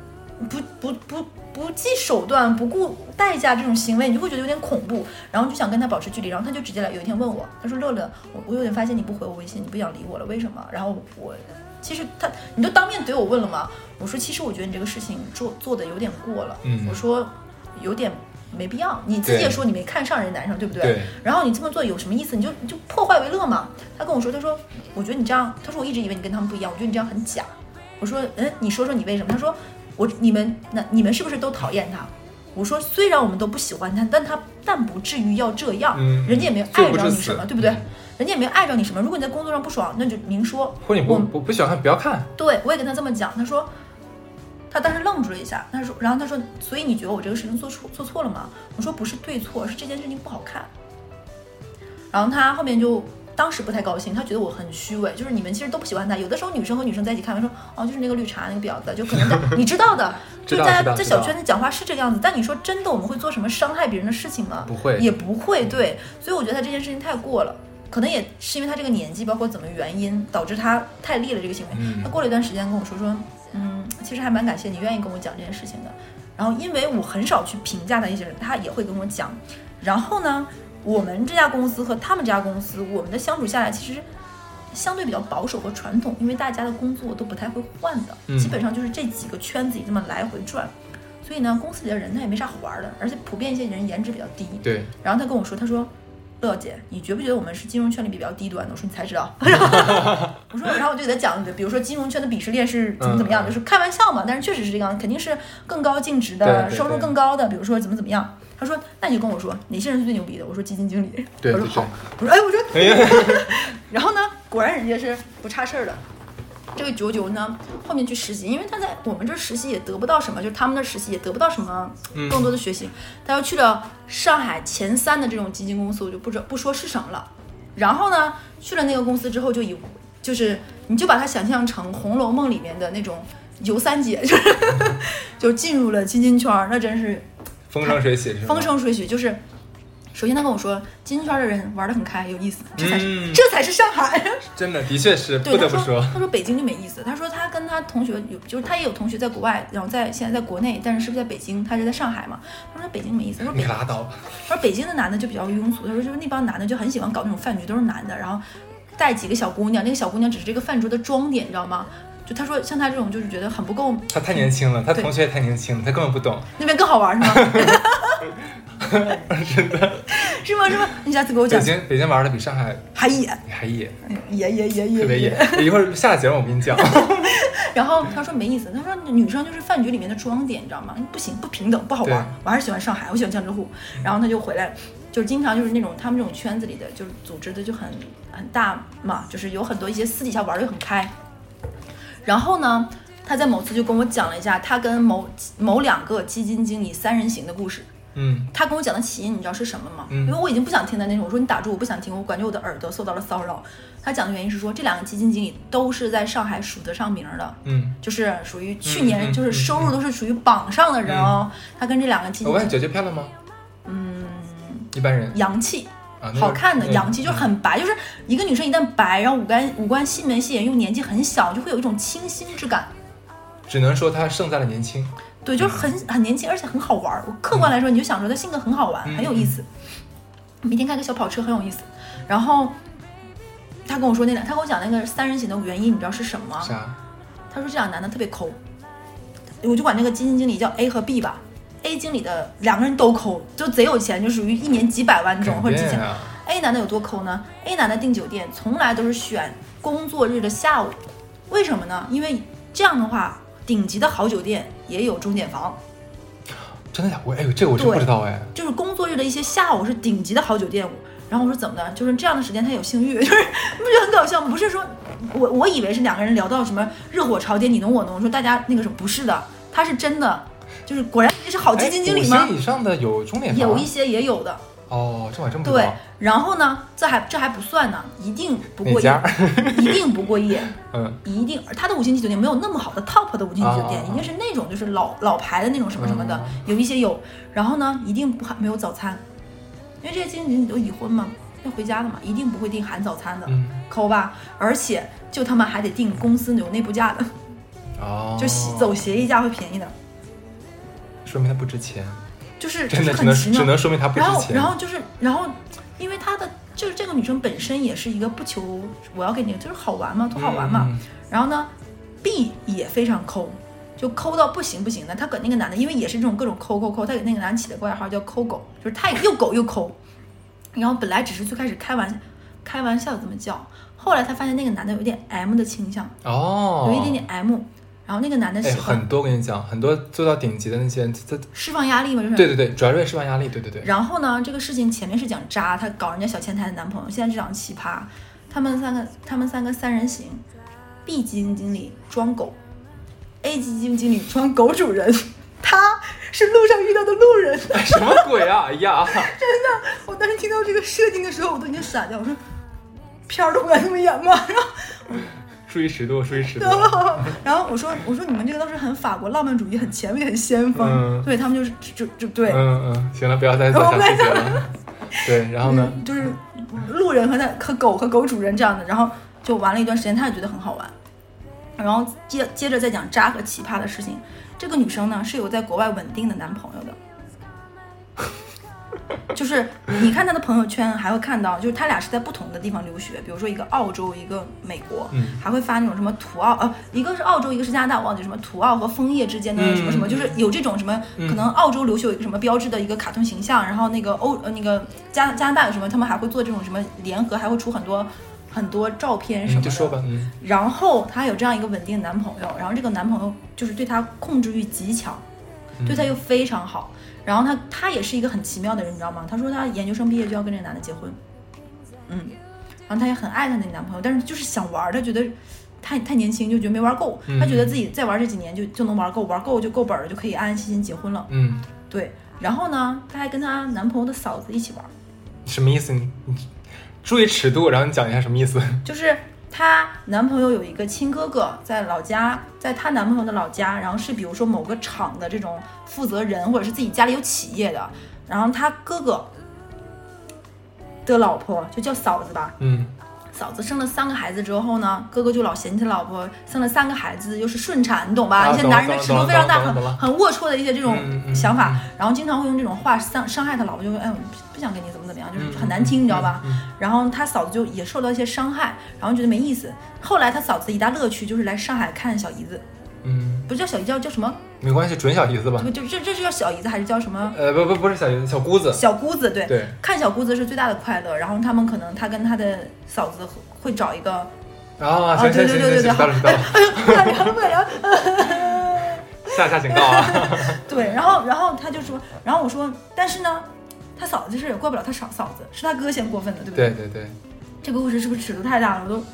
不不不不计手段、不顾代价这种行为，你就会觉得有点恐怖，然后就想跟她保持距离。然后她就直接来，有一天问我，她说：“乐乐，我我有点发现你不回我微信，你不想理我了，为什么？”然后我其实他你都当面怼我问了吗？我说：“其实我觉得你这个事情做做的有点过了。”嗯我说有点没必要，你自己也说你没看上人家男生，对不对？对然后你这么做有什么意思？你就你就破坏为乐嘛。他跟我说，他说我觉得你这样，他说我一直以为你跟他们不一样，我觉得你这样很假。我说，嗯，你说说你为什么？他说，我你们那你们是不是都讨厌他？我说，虽然我们都不喜欢他，但他但不至于要这样，嗯人家也没有碍着你什么，对不对？人家也没碍着你什么。如果你在工作上不爽，那就明说。或者你不不不喜欢看，不要看。对我也跟他这么讲，他说，他当时愣住了一下，他说，然后他说，所以你觉得我这个事情做错做错了吗？我说不是对错，是这件事情不好看。然后他后面就当时不太高兴，他觉得我很虚伪，就是你们其实都不喜欢他。有的时候女生和女生在一起开玩笑说，哦，就是那个绿茶那个婊子，就可能在 你知道的，就大家在小圈子讲话是这个样子。但你说真的，我们会做什么伤害别人的事情吗？不会也不会。对，所以我觉得他这件事情太过了。可能也是因为他这个年纪，包括怎么原因导致他太烈了这个行为。嗯他过了一段时间跟我说说，嗯，其实还蛮感谢你愿意跟我讲这件事情的。然后因为我很少去评价的一些人，他也会跟我讲。然后呢，我们这家公司和他们这家公司，我们的相处下来其实相对比较保守和传统，因为大家的工作都不太会换的，嗯基本上就是这几个圈子里这么来回转。所以呢，公司里的人他也没啥好玩的，而且普遍一些人颜值比较低。对，然后他跟我说，他说。乐姐，你觉不觉得我们是金融圈里比较低端的？我说你才知道。我说，然后我就给他讲，比如说金融圈的鄙视链是怎么怎么样，嗯就是开玩笑嘛，但是确实是这样，肯定是更高净值的，收入更高的，比如说怎么怎么样。他说，那你就跟我说哪些人是最牛逼的？我说基金经理。我说好。我说哎，我说 然后呢，果然人家是不差事儿的。这个九九呢，后面去实习，因为他在我们这儿实习也得不到什么，就是他们那儿实习也得不到什么嗯更多的学习。他又去了上海前三的这种基金公司，我就不知不说是什么了。然后呢，去了那个公司之后，就以就是你就把它想象成《红楼梦》里面的那种尤三姐，就是 就进入了基金圈儿，那真是风生水起？风生水起。就是首先他跟我说，金圈的人玩的很开，有意思，这才是、嗯这才是上海。真的，的确是不得不说，他说北京就没意思。他说他跟他同学有，就是他也有同学在国外，然后在现在在国内，但是是不是在北京？他是在上海嘛？他说北京没意思。他说北你拉倒吧。他说北京的男的就比较庸俗。他说就是那帮男的就很喜欢搞那种饭局，都是男的，然后带几个小姑娘，那个小姑娘只是这个饭桌的装点，你知道吗？就他说像他这种就是觉得很不够，他太年轻了，他同学也太年轻了，他根本不懂。那边更好玩是吗？真的，是吗？是吗？你下次给我讲北。京北京玩的比上海还野，还野，野野野野特别野。一会儿下了节目我跟你讲。然后他说没意思，他说女生就是饭局里面的装点，你知道吗？不行，不平等，不好玩。我还是喜欢上海，我喜欢江浙沪。然后他就回来，就是经常就是那种他们这种圈子里的，就是组织的就很很大嘛，就是有很多一些私底下玩的又很开。然后呢，他在某次就跟我讲了一下他跟某某两个基金经理三人行的故事。嗯，他跟我讲的起因，你知道是什么吗？嗯因为我已经不想听的那种。我说你打住，我不想听，我感觉我的耳朵受到了骚扰。他讲的原因是说，这两个基金经理都是在上海数得上名儿的，嗯，就是属于去嗯年嗯就是收入都是属于榜上的人哦。他跟这两个基金我问姐姐漂亮吗？嗯，一般人洋气。啊，好看的嗯洋气，就是很白，就是一个女生一旦白，然后五官五官细眉细眼，又年纪很小，就会有一种清新之感。只能说她胜在了年轻。对，就是很很年轻，而且很好玩儿。我客观来说，你就想说她性格很好玩，嗯很有意思。每天开个小跑车很有意思。然后他跟我说那两，他跟我讲那个三人行的原因，你知道是什么吗？啥？他说这俩男的特别抠，我就管那个基金经理叫 A 和 B 吧。A 经理的两个人都抠，就贼有钱，就属于一年几百万那种，肯或者几千。，A 男的有多抠呢？A 男的订酒店从来都是选工作日的下午，为什么呢？因为这样的话，顶级的好酒店也有钟点房，真的假的？我哎呦，这个我真对不知道哎。就是工作日的一些下午是顶级的好酒店。然后我说怎么的？就是这样的时间他有性欲，就是你不觉得很搞笑吗？不是说我我以为是两个人聊到什么热火朝天你侬我侬，说大家那个什么不是的，他是真的，就是果然你是好基金经理吗哎以上的有钟点，有一些也有的，哦，这我还真不知对。。然后呢，这还这还不算呢，一定不过夜，一定不过夜。嗯，一定，他的五星级酒店没有那么好的 top 的五星级酒店，啊一定是那种就是老老牌的那种什么什么的，嗯有一些有。然后呢，一定不含没有早餐，因为这些经理都已婚嘛，要回家的嘛，一定不会订含早餐的，嗯，抠吧。而且就他们还得订公司有内部价的，哦，就走协议价会便宜的，说明他不值钱，就是真的只能就是很奇妙只能说明他不值然后，然后就是，然后，因为她的就是这个女生本身也是一个不求我要给你就是好玩嘛，图好玩嘛。嗯然后呢，B 也非常抠，就抠到不行不行的。他给那个男的，因为也是这种各种抠抠抠，他给那个男的起的外号叫抠狗，就是他又狗又抠。然后本来只是最开始开玩开玩笑这么叫，后来他发现那个男的有点 M 的倾向，哦，有一点点 M。然后那个男的哎，喜欢很多我跟你讲，很多做到顶级的那些人，他释放压力嘛，就是对对对，主要是为释放压力，对对对。然后呢，这个事情前面是讲渣，他搞人家小前台的男朋友，现在这讲奇葩。他们三个，他们三个三人行，B 基金经理装狗，A 基金经理装狗主人，他是路上遇到的路人。什么鬼啊！哎呀，真的我当时听到这个设定的时候，我都已经傻掉，我说片儿都不敢这么演吗？然 后注意尺度，注意尺度。然后我说我说你们这个都是很法国浪漫主义，很前卫，很先锋。嗯对他们就是就就就对。嗯嗯，行了，不要再做小细节了。对，然后呢？嗯就是路人和他和狗和狗主人这样的，然后就玩了一段时间，他也觉得很好玩。然后接接着再讲渣和奇葩的事情。这个女生呢是有在国外稳定的男朋友的，就是你看她的朋友圈还会看到，就是他俩是在不同的地方留学，比如说一个澳洲，一个美国，嗯还会发那种什么土澳呃，一个是澳洲，一个是加拿大，我忘记什么土澳和枫叶之间的什么什么，嗯就是有这种什么，可能澳洲留学有一个什么标志的一个卡通形象，然后那个欧呃那个加加拿大有什么，他们还会做这种什么联合，还会出很多很多照片什么嗯，的。就说吧，嗯然后她有这样一个稳定的男朋友，然后这个男朋友就是对她控制欲极强，嗯对她又非常好。然后她她也是一个很奇妙的人，你知道吗？她说她研究生毕业就要跟这个男的结婚，嗯，然后她也很爱她那男朋友，但是就是想玩儿，她觉得太太年轻，就觉得没玩够，嗯她觉得自己再玩这几年就就能玩够，玩够就够本儿了，就可以安安心心结婚了。嗯，对，然后呢，她还跟她男朋友的嫂子一起玩儿，什么意思？你你注意尺度，然后你讲一下什么意思？就是她男朋友有一个亲哥哥在老家，在她男朋友的老家，然后是比如说某个厂的这种负责人，或者是自己家里有企业的，然后他哥哥的老婆就叫嫂子吧，嗯。嫂子生了三个孩子之后呢，哥哥就老嫌弃他老婆生了三个孩子又是顺产，你懂吧？啊一些男人的尺度非常大，很很龌龊的一些这种想法嗯，然后经常会用这种话伤伤害他老婆，就会哎我不想跟你怎么怎么样，就是很难听，你知道吧？嗯然后他嫂子就也受到一些伤害，然后觉得没意思。后来他嫂子的一大乐趣就是来上海看小姨子，嗯，不叫小姨叫叫什么？没关系，准小姨子吧这。个就这这是叫小姨子还是叫什么？呃，不不不是小姨子，小姑子。小姑子对，对，看小姑子是最大的快乐。然后他们可能他跟他的嫂子会找一个，啊，行对行行行，对对对对知道了知道了，不敢聊了不敢聊。下下警告啊。对，然后然后他就说，然后我说，但是呢，他嫂子这事也怪不了他嫂嫂子，是他哥先过分的，对不对对对，这个故事是不是尺度太大了？我都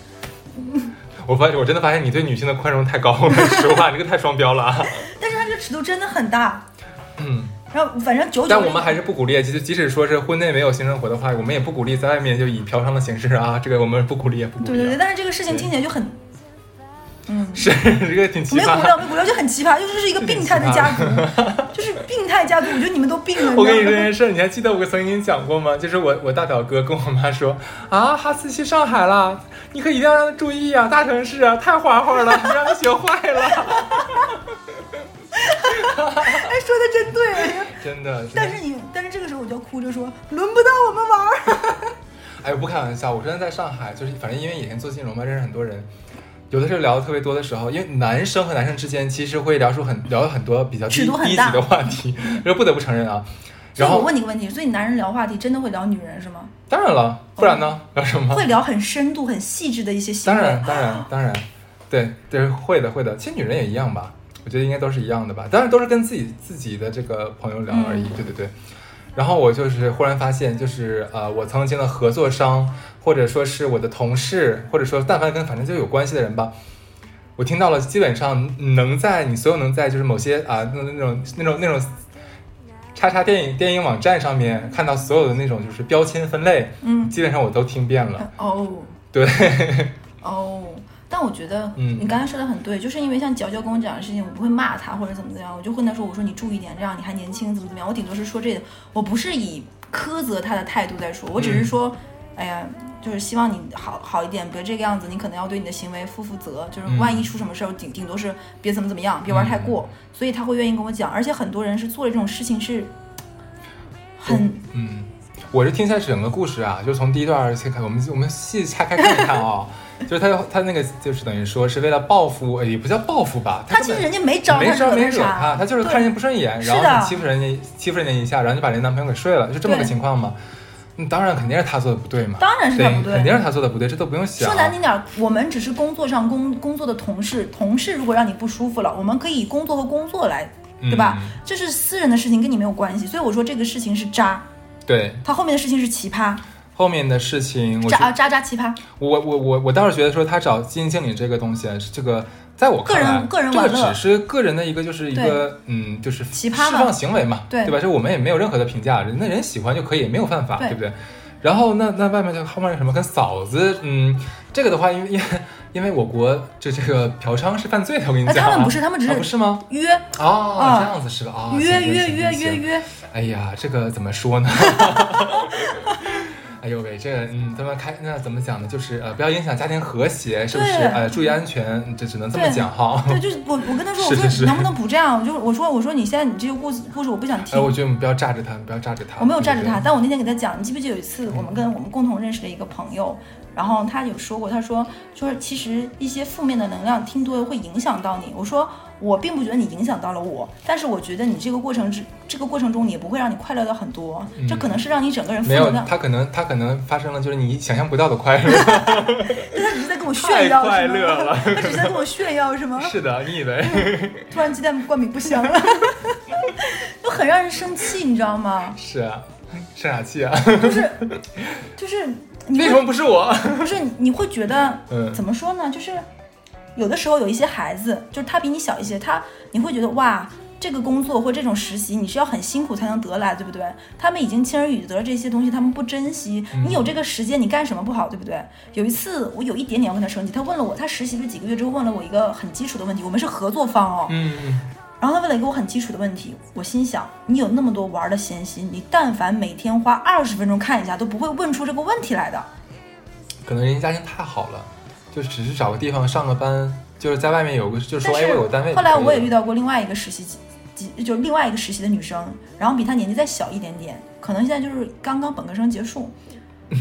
我发现我真的发现你对女性的宽容太高了，实话，你这个太双标了啊。但是它这个尺度真的很大。嗯，然后反正九九，但我们还是不鼓励，即即使说是婚内没有性生活的话，我们也不鼓励在外面就以嫖娼的形式啊，这个我们不鼓励，也不鼓励啊。对对对，但是这个事情听起来就很，嗯，是这个挺奇葩没有鼓。料，没有鼓料就很奇葩，就是是一个病态的家 族，就是病态家族。我觉得你们都病了。我跟你说件事，你还记得我曾经讲过吗？就是我我大表哥跟我妈说啊，哈斯去上海了，你可一定要让他注意啊，大城市啊太花花了，你让他学坏了。哎，说的真对。真的，但是你，但是这个时候我就要哭着说，轮不到我们玩儿。哎，我不开玩笑，我真的在上海，就是反正因为以前做金融嘛，认识很多人。有的时候聊的特别多的时候，因为男生和男生之间其实会聊出很聊很多比较低低级的话题，这不得不承认啊。然后我问你个问题，所以男人聊话题真的会聊女人是吗？当然了，不然呢？聊什么？会聊很深度、很细致的一些行为。当然，当然，当然，对对，会的，会的。其实女人也一样吧，我觉得应该都是一样的吧。当然都是跟自己自己的这个朋友聊而已。嗯对对对。然后我就是忽然发现，就是呃，我曾经的合作商，或者说是我的同事，或者说但凡跟反正就有关系的人吧，我听到了，基本上能在你所有能在就是某些啊那那种那种那种叉叉电影电影网站上面看到所有的那种就是标签分类，嗯，基本上我都听遍了。哦对，哦。但我觉得，嗯你刚才说的很对，就是因为像娇娇跟我讲的事情，我不会骂他或者怎么怎么样，我就跟他说，我说你注意点，这样你还年轻，怎么怎么样。我顶多是说这个，我不是以苛责他的态度在说，我只是说，哎呀，就是希望你好好一点，别这个样子，你可能要对你的行为负负责，就是嗯万一出什么事儿，顶顶多是别怎么怎么样，别玩太过。所以他会愿意跟我讲，而且很多人是做了这种事情是很嗯，我是听下整个故事啊，就从第一段先看，我们我们细拆开看一看啊、就是他他那个就是等于说是为了报复，呃也不叫报复吧，他其实人家没招他没招没惹他他，他就是看人家不顺眼，然后欺负人家欺负人家一下，然后就把人家男朋友给睡了，就这么个情况嘛。那当然肯定是他做的不对嘛，当然是他不对肯定是他做的不对，这都不用想。说难听点，我们只是工作上工工作的同事，同事如果让你不舒服了，我们可以以工作和工作来，对吧？嗯这是私人的事情，跟你没有关系。所以我说这个事情是渣，对他后面的事情是奇葩，后面的事情，我渣渣渣奇葩。我我我我倒是觉得说他找基金经理这个东西，啊，这个在我看来，个人个人这个只是个人的一个就是一个嗯，就是奇葩嘛释放行为嘛，对吧？这我们也没有任何的评价，人那人喜欢就可以，没有犯法，对对不对？然后那那外面就后面有什么跟嫂子，嗯，这个的话，因为因为因为我国这这个嫖娼是犯罪的，我跟你哎，讲啊，他们不是，他们只是啊不是吗？约哦，啊这样子是吧？啊，约约约约约，哎呀，这个怎么说呢？哎呦喂，这个嗯，咱们开那怎么讲呢？就是呃，不要影响家庭和谐，是不是？呃，注意安全，这只能这么讲哈。对，就是我我跟他说，我是是是说你能不能不这样？就是我说我说你现在你这个故事故事我不想听哎，。我觉得我们不要炸着他，不要炸着他。我没有炸着他，但我那天给他讲，你记不记得有一次我们跟我们共同认识的一个朋友，然后他有说过，他说说其实一些负面的能量听多了会影响到你。我说我并不觉得你影响到了我，但是我觉得你这个过程之这个过程中，你也不会让你快乐到很多，这可能是让你整个人负嗯没有能量。他可能他可能发生了就是你想象不到的快乐，他只是在跟我太炫耀，快乐了。他只是在跟我炫耀，是吗？是的，你以为？突然鸡蛋灌米不香了，就很让人生气，你知道吗？是啊，生啥气啊？就是就是你为什么不是我？不是你会觉得，嗯怎么说呢？就是有的时候有一些孩子，就是他比你小一些，他你会觉得哇，这个工作或这种实习你是要很辛苦才能得来，对不对？他们已经轻而易举得了这些东西，他们不珍惜。嗯你有这个时间，你干什么不好，对不对？有一次我有一点点要跟他生气，他问了我，他实习了几个月之后问了我一个很基础的问题，我们是合作方哦，嗯，然后他问了一个我很基础的问题，我心想，你有那么多玩的闲心，你但凡每天花二十分钟看一下，都不会问出这个问题来的。可能人家家庭太好了，就只是找个地方上个班，就是在外面有个，就是说，哎，我有单位。后来我也遇到，过另外一个实习几几，就另外一个实习的女生，然后比她年纪再小一点点，可能现在就是刚刚本科生结束，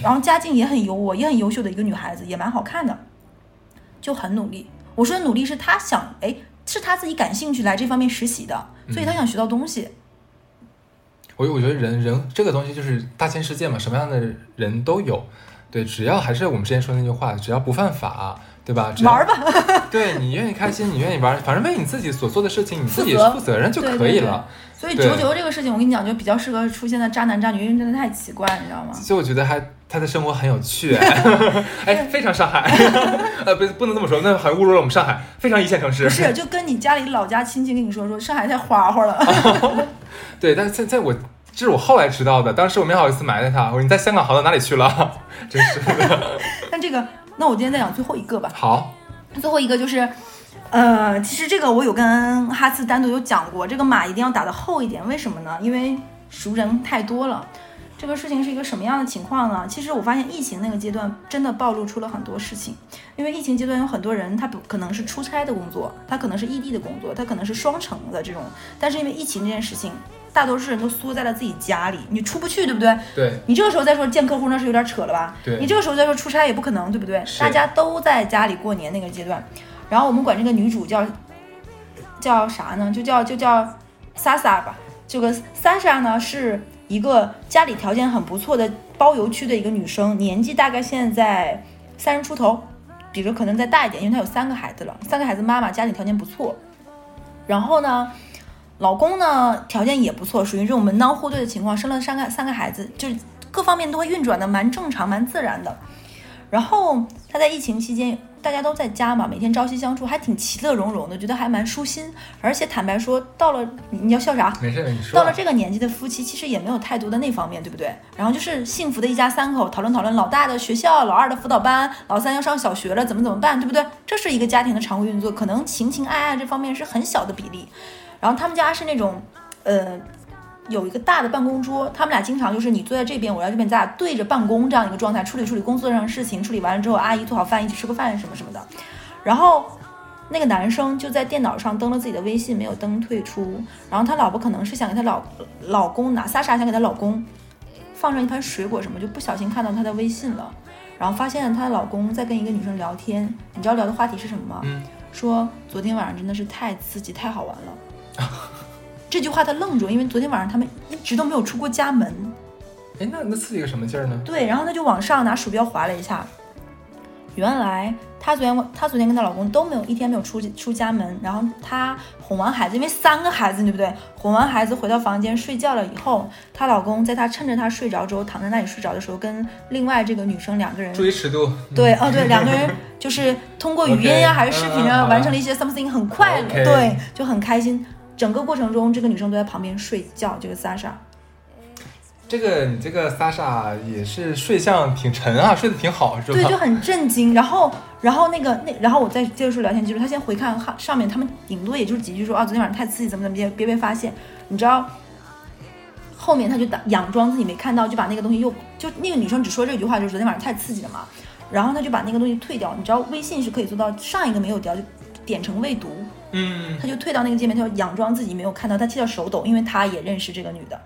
然后家境也很优渥，也很优秀的一个女孩子，也蛮好看的，就很努力。我说的努力是她想，哎，是她自己感兴趣来这方面实习的，所以她想学到东西。我我觉得人人这个东西就是大千世界嘛，什么样的人都有。对，只要还是我们之前说那句话，只要不犯法，对吧？只要玩儿吧，对你愿意开心，你愿意玩，反正为你自己所做的事情，你自己负责负责任就对对对可以了。所以对九九这个事情，我跟你讲，就比较适合出现在渣男渣女，因为真的太奇怪，你知道吗？所以我觉得还他的生活很有趣，哎，非常上海，呃，不不能这么说，那好像侮辱了我们上海，非常一线城市。不是，就跟你家里老家亲戚跟你说说，上海太花花了。对，但是在在我这是我后来知道的，当时我没好意思埋汰他，我说你在香港好到哪里去了？真是的。但这个，那我今天再讲最后一个吧。好，最后一个就是，呃，其实这个我有跟哈斯单独有讲过，这个码一定要打得厚一点，为什么呢？因为熟人太多了。这个事情是一个什么样的情况呢？其实我发现疫情那个阶段真的暴露出了很多事情，因为疫情阶段有很多人他不可能是出差的工作，他可能是异地的工作，他可能是双城的这种，但是因为疫情这件事情，大多数人都缩在了自己家里，你出不去，对不对？对你这个时候再说见客户，那是有点扯了吧？对你这个时候再说出差也不可能，对不对？是大家都在家里过年那个阶段，然后我们管这个女主叫叫啥呢？就叫就叫莎莎吧。这个莎莎呢是一个家里条件很不错的包邮区的一个女生，年纪大概现在三十出头，比如可能再大一点，因为她有三个孩子了，三个孩子妈妈家里条件不错。然后呢，老公呢条件也不错，属于这种门当户对的情况，生了三个三个孩子，就是各方面都会运转的蛮正常、蛮自然的。然后他在疫情期间，大家都在家嘛，每天朝夕相处，还挺其乐融融的，觉得还蛮舒心。而且坦白说，到了你你要笑啥？没事，你说。到了这个年纪的夫妻，其实也没有太多的那方面，对不对？然后就是幸福的一家三口讨论讨论老大的学校，老二的辅导班，老三要上小学了，怎么怎么办，对不对？这是一个家庭的常规运作，可能情情爱爱这方面是很小的比例。然后他们家是那种，呃，有一个大的办公桌，他们俩经常就是你坐在这边，我在这边，咱俩对着办公这样一个状态，处理处理工作上的事情，处理完了之后，阿姨做好饭，一起吃个饭什么什么的。然后那个男生就在电脑上登了自己的微信，没有登退出。然后他老婆可能是想给他老老公拿，莎莎想给她老公放上一盘水果什么，就不小心看到他的微信了，然后发现她老公在跟一个女生聊天，你知道聊的话题是什么吗？嗯，说昨天晚上真的是太刺激、太好玩了。这句话他愣住，因为昨天晚上他们一直都没有出过家门。哎，那那刺激个什么劲儿呢？对，然后他就往上拿鼠标划了一下，原来她昨天她昨天跟她老公都没有一天没有出出家门，然后她哄完孩子，因为三个孩子对不对？哄完孩子回到房间睡觉了以后，她老公在她趁着她睡着之后躺在那里睡着的时候，跟另外这个女生两个人注意尺度。对，哦对，两个人就是通过语音呀还是视频啊，完成了一些 something 很快乐对，就很开心。整个过程中，这个女生都在旁边睡觉，这个 Sasha。这个你这个 Sasha 也是睡相挺沉啊，睡得挺好是吧？对，就很震惊。然后，然后那个那，然后我再接着说聊天记录，他先回看上上面，他们顶多也就是几句说啊，昨天晚上太刺激，怎么怎么别别被发现。你知道，后面他就打佯装自己没看到，就把那个东西又就那个女生只说这句话，就是昨天晚上太刺激了嘛。然后他就把那个东西退掉。你知道微信是可以做到上一个没有掉就点成未读，嗯他就退到那个界面，他就佯装自己没有看到，他气到手抖，因为他也认识这个女的。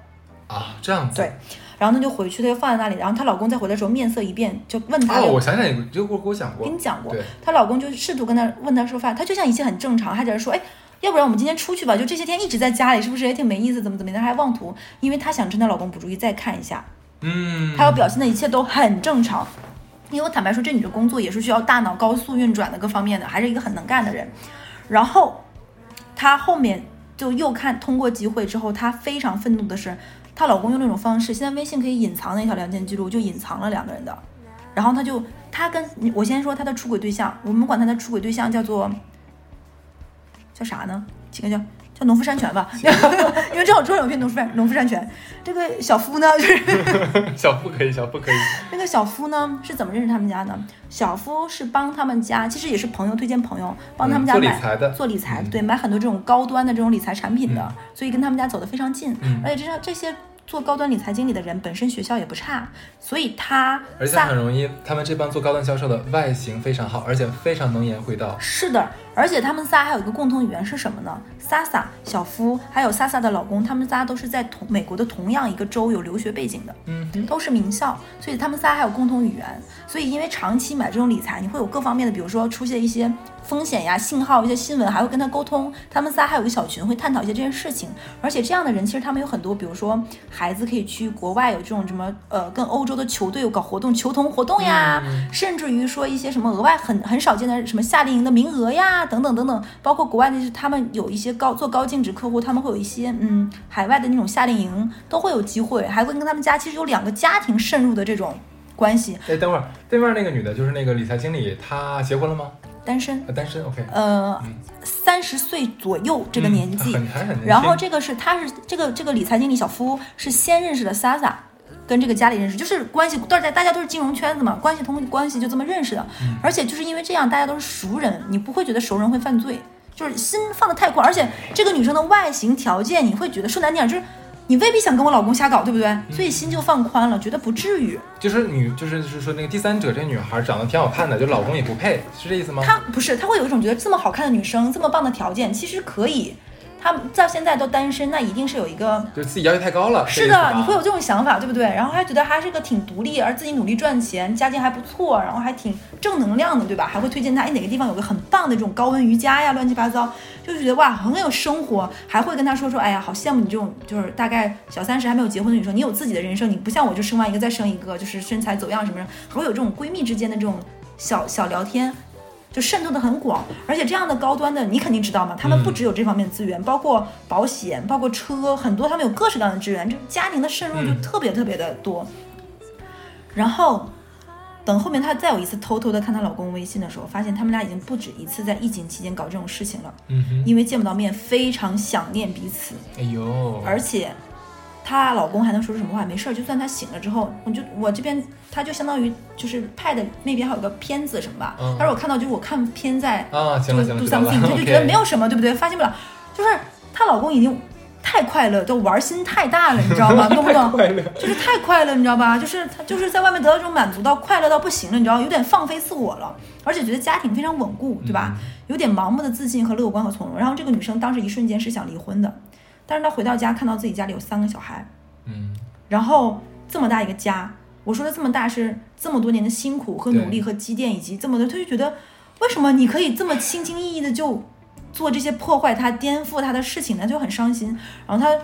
啊这样子。对然后他就回去，他就放在那里。然后她老公再回来的时候面色一变，就问她哦，我想起来，你这个给我讲过。跟你讲过对，她老公就试图跟她问她说饭，她就像一切很正常，还在这说，哎，要不然我们今天出去吧？就这些天一直在家里，是不是也挺没意思？怎么怎么的，还妄图，因为她想趁她老公不注意再看一下，嗯，她要表现的一切都很正常。因为我坦白说，这女的工作也是需要大脑高速运转的各方面的，还是一个很能干的人。然后她后面就又看通过机会之后，她非常愤怒的是，她老公用那种方式，现在微信可以隐藏那条聊天记录，就隐藏了两个人的。然后她就，她跟我先说她的出轨对象，我们管她的出轨对象叫做叫啥呢？几个叫叫农夫山泉吧，因为正好桌上有片农夫山农夫山泉。这个小夫呢，就是 小夫可以，小夫可以。那个小夫呢是怎么认识他们家的？小夫是帮他们家，其实也是朋友推荐朋友，帮他们家嗯做理买、财的做理财对，买很多这种高端的这种理财产品的，嗯所以跟他们家走得非常近。嗯而且这这些做高端理财经理的人本身学校也不差，所以他而且很容易，他们这帮做高端销售的外形非常好，而且非常能言会道。是的，而且他们仨还有一个共同语言是什么呢？萨萨、小夫还有萨萨的老公，他们仨都是在同美国的同样一个州有留学背景的。嗯，都是名校，所以他们仨还有共同语言。所以因为长期买这种理财，你会有各方面的，比如说出现一些风险呀、信号、一些新闻，还会跟他沟通。他们仨还有个小群，会探讨一些这件事情。而且这样的人，其实他们有很多，比如说孩子可以去国外有这种什么呃，跟欧洲的球队有搞活动、球童活动呀，嗯甚至于说一些什么额外很很少见的什么夏令营的名额呀，等等等等。包括国外的，他们有一些高做高净值客户，他们会有一些嗯海外的那种夏令营，都会有机会，还会跟他们家其实有两个家庭渗入的这种关系。哎，等会儿，对面那个女的，就是那个理财经理，她结婚了吗？单身，啊，单身，OK。呃，三十岁左右这个年纪，嗯很还很年轻。然后这个是他是这个这个理财经理小夫是先认识的 Sasa，跟这个家里认识，就是关系大家大家都是金融圈子嘛，关系通关系就这么认识的。嗯而且就是因为这样，大家都是熟人，你不会觉得熟人会犯罪，就是心放得太宽。而且这个女生的外形条件，你会觉得说难听点就是。你未必想跟我老公瞎搞，对不对？嗯所以心就放宽了，觉得不至于。就是女，就是就是说那个第三者这女孩长得挺好看的，就老公也不配，是这意思吗？她不是，她会有一种觉得这么好看的女生，这么棒的条件，其实可以。她到现在都单身，那一定是有一个就自己要求太高了。是的，你会有这种想法，对不对？然后还觉得还是个挺独立，而自己努力赚钱，家境还不错，然后还挺正能量的，对吧？还会推荐他，哎，哪个地方有个很棒的这种高温瑜伽呀，乱七八糟，就觉得哇，很有生活，还会跟他说说，哎呀，好羡慕你这种，就是大概小三十还没有结婚的女生，你有自己的人生，你不像我就生完一个再生一个，就是身材走样什么的，还会有这种闺蜜之间的这种小小聊天。就渗透的很广，而且这样的高端的你肯定知道嘛，他们不只有这方面资源，包括保险，包括车，很多他们有各式各样的资源，这家庭的渗入就嗯特别特别的多。然后等后面她再有一次偷偷的看她老公微信的时候，发现他们俩已经不止一次在疫情期间搞这种事情了，嗯哼，因为见不到面，非常想念彼此，哎呦，而且。她老公还能说出什么话？没事儿，就算她醒了之后，我就我这边，她就相当于就是 Pad 那边还有个片子什么吧。嗯她说我看到就是我看片在啊，行了行了她就 觉得没有什么，对不对？发现不了，就是她老公已经太快乐，就玩心太大了，你知道吗？懂不懂？就是太快乐，你知道吧？就是他就是在外面得到这种满足到快乐到不行了，你知道，有点放飞自我了，而且觉得家庭非常稳固，对吧？有点盲目的自信和乐观和从容。然后这个女生当时一瞬间是想离婚的，但是他回到家看到自己家里有三个小孩，嗯，然后这么大一个家，我说的这么大是这么多年的辛苦和努力和积淀，以及这么多，他就觉得为什么你可以这么轻轻易易的就做这些破坏他、颠覆他的事情呢？就很伤心。然后他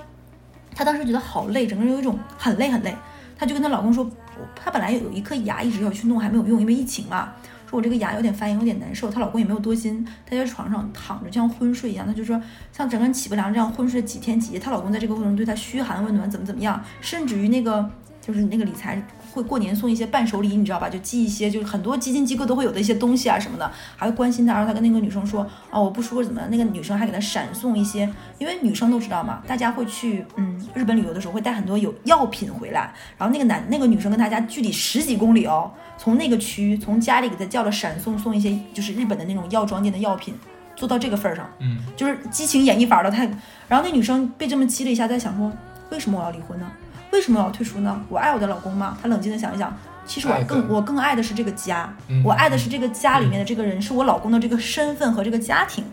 他当时觉得好累，整个人有一种很累很累。她就跟她老公说，我她本来有一颗牙一直要去弄，还没有用，因为疫情嘛。说我这个牙有点发炎，有点难受。她老公也没有多心，她在床上躺着，像昏睡一样。她就说，像整个人起不良这样昏睡几天几夜。她老公在这个过程中对她嘘寒问暖，怎么怎么样，甚至于那个就是那个理财会过年送一些伴手礼，你知道吧？就寄一些，就是很多基金机构都会有的一些东西啊什么的，还会关心她。然后她跟那个女生说，啊，我不舒服怎么样？那个女生还给她闪送一些，因为女生都知道嘛，大家会去嗯日本旅游的时候会带很多有药品回来。然后那个男那个女生跟大家距离十几公里哦。从那个区，从家里给他叫了闪送，送一些就是日本的那种药妆店的药品，做到这个份儿上，嗯，就是激情演绎法了。他，然后那女生被这么激了一下，在想说，为什么我要离婚呢？为什么我要退出呢？我爱我的老公吗？她冷静的想一想，其实我更我更爱的是这个家，我爱的是这个家里面的这个人，是我老公的这个身份和这个家庭。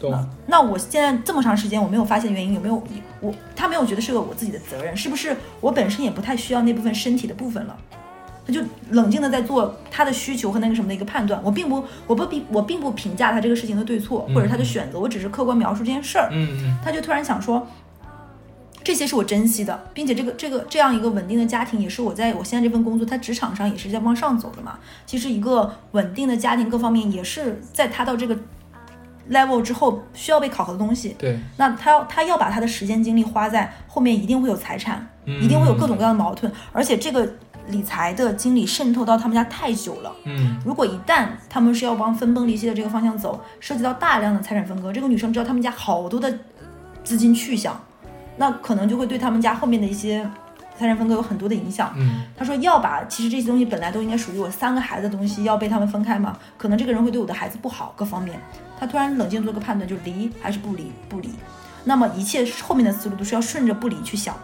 懂。那我现在这么长时间我没有发现原因，有没有我他没有觉得是个我自己的责任？是不是我本身也不太需要那部分身体的部分了？他就冷静的在做他的需求和那个什么的一个判断，我并不，我不比，我并不评价他这个事情的对错或者他的选择，我只是客观描述这件事儿。嗯嗯。他就突然想说，这些是我珍惜的，并且这个这个这样一个稳定的家庭也是我在我现在这份工作，他职场上也是在往上走的嘛。其实一个稳定的家庭各方面也是在他到这个 level 之后需要被考核的东西。对。那他要他要把他的时间精力花在后面，一定会有财产，一定会有各种各样的矛盾，而且这个。理财的经理渗透到他们家太久了，嗯，如果一旦他们是要往分崩离析的这个方向走，涉及到大量的财产分割，这个女生知道他们家好多的资金去向，那可能就会对他们家后面的一些财产分割有很多的影响。嗯，他说要把其实这些东西本来都应该属于我三个孩子的东西要被他们分开吗？可能这个人会对我的孩子不好，各方面。他突然冷静做个判断，就离还是不离？不离。那么一切后面的思路都是要顺着不离去想。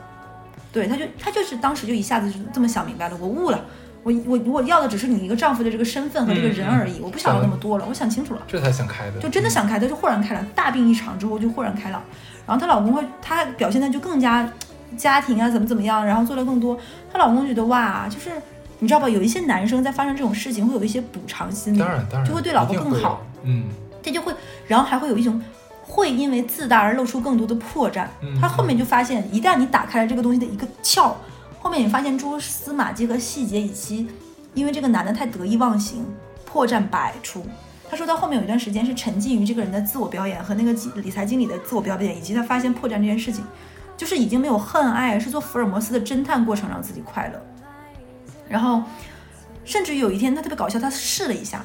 对，他就他就是当时就一下子就这么想明白了，我悟了，我我我要的只是你一个丈夫的这个身份和这个人而已，我不想要那么多了，我想清楚了，这才想开的，就真的想开，他就豁然开朗，大病一场之后就豁然开朗，然后她老公会，她表现的就更加家庭啊怎么怎么样，然后做了更多，她老公觉得哇，就是你知道吧，有一些男生在发生这种事情会有一些补偿心理，当然当然就会对老婆更好，嗯，这就会，然后还会有一种。会因为自大而露出更多的破绽。他后面就发现，一旦你打开了这个东西的一个窍，后面你发现蛛丝马迹和细节以及，因为这个男的太得意忘形，破绽百出。他说到后面有一段时间是沉浸于这个人的自我表演和那个理财经理的自我表演，以及他发现破绽这件事情，就是已经没有恨爱，是做福尔摩斯的侦探过程让自己快乐。然后，甚至有一天他特别搞笑，他试了一下。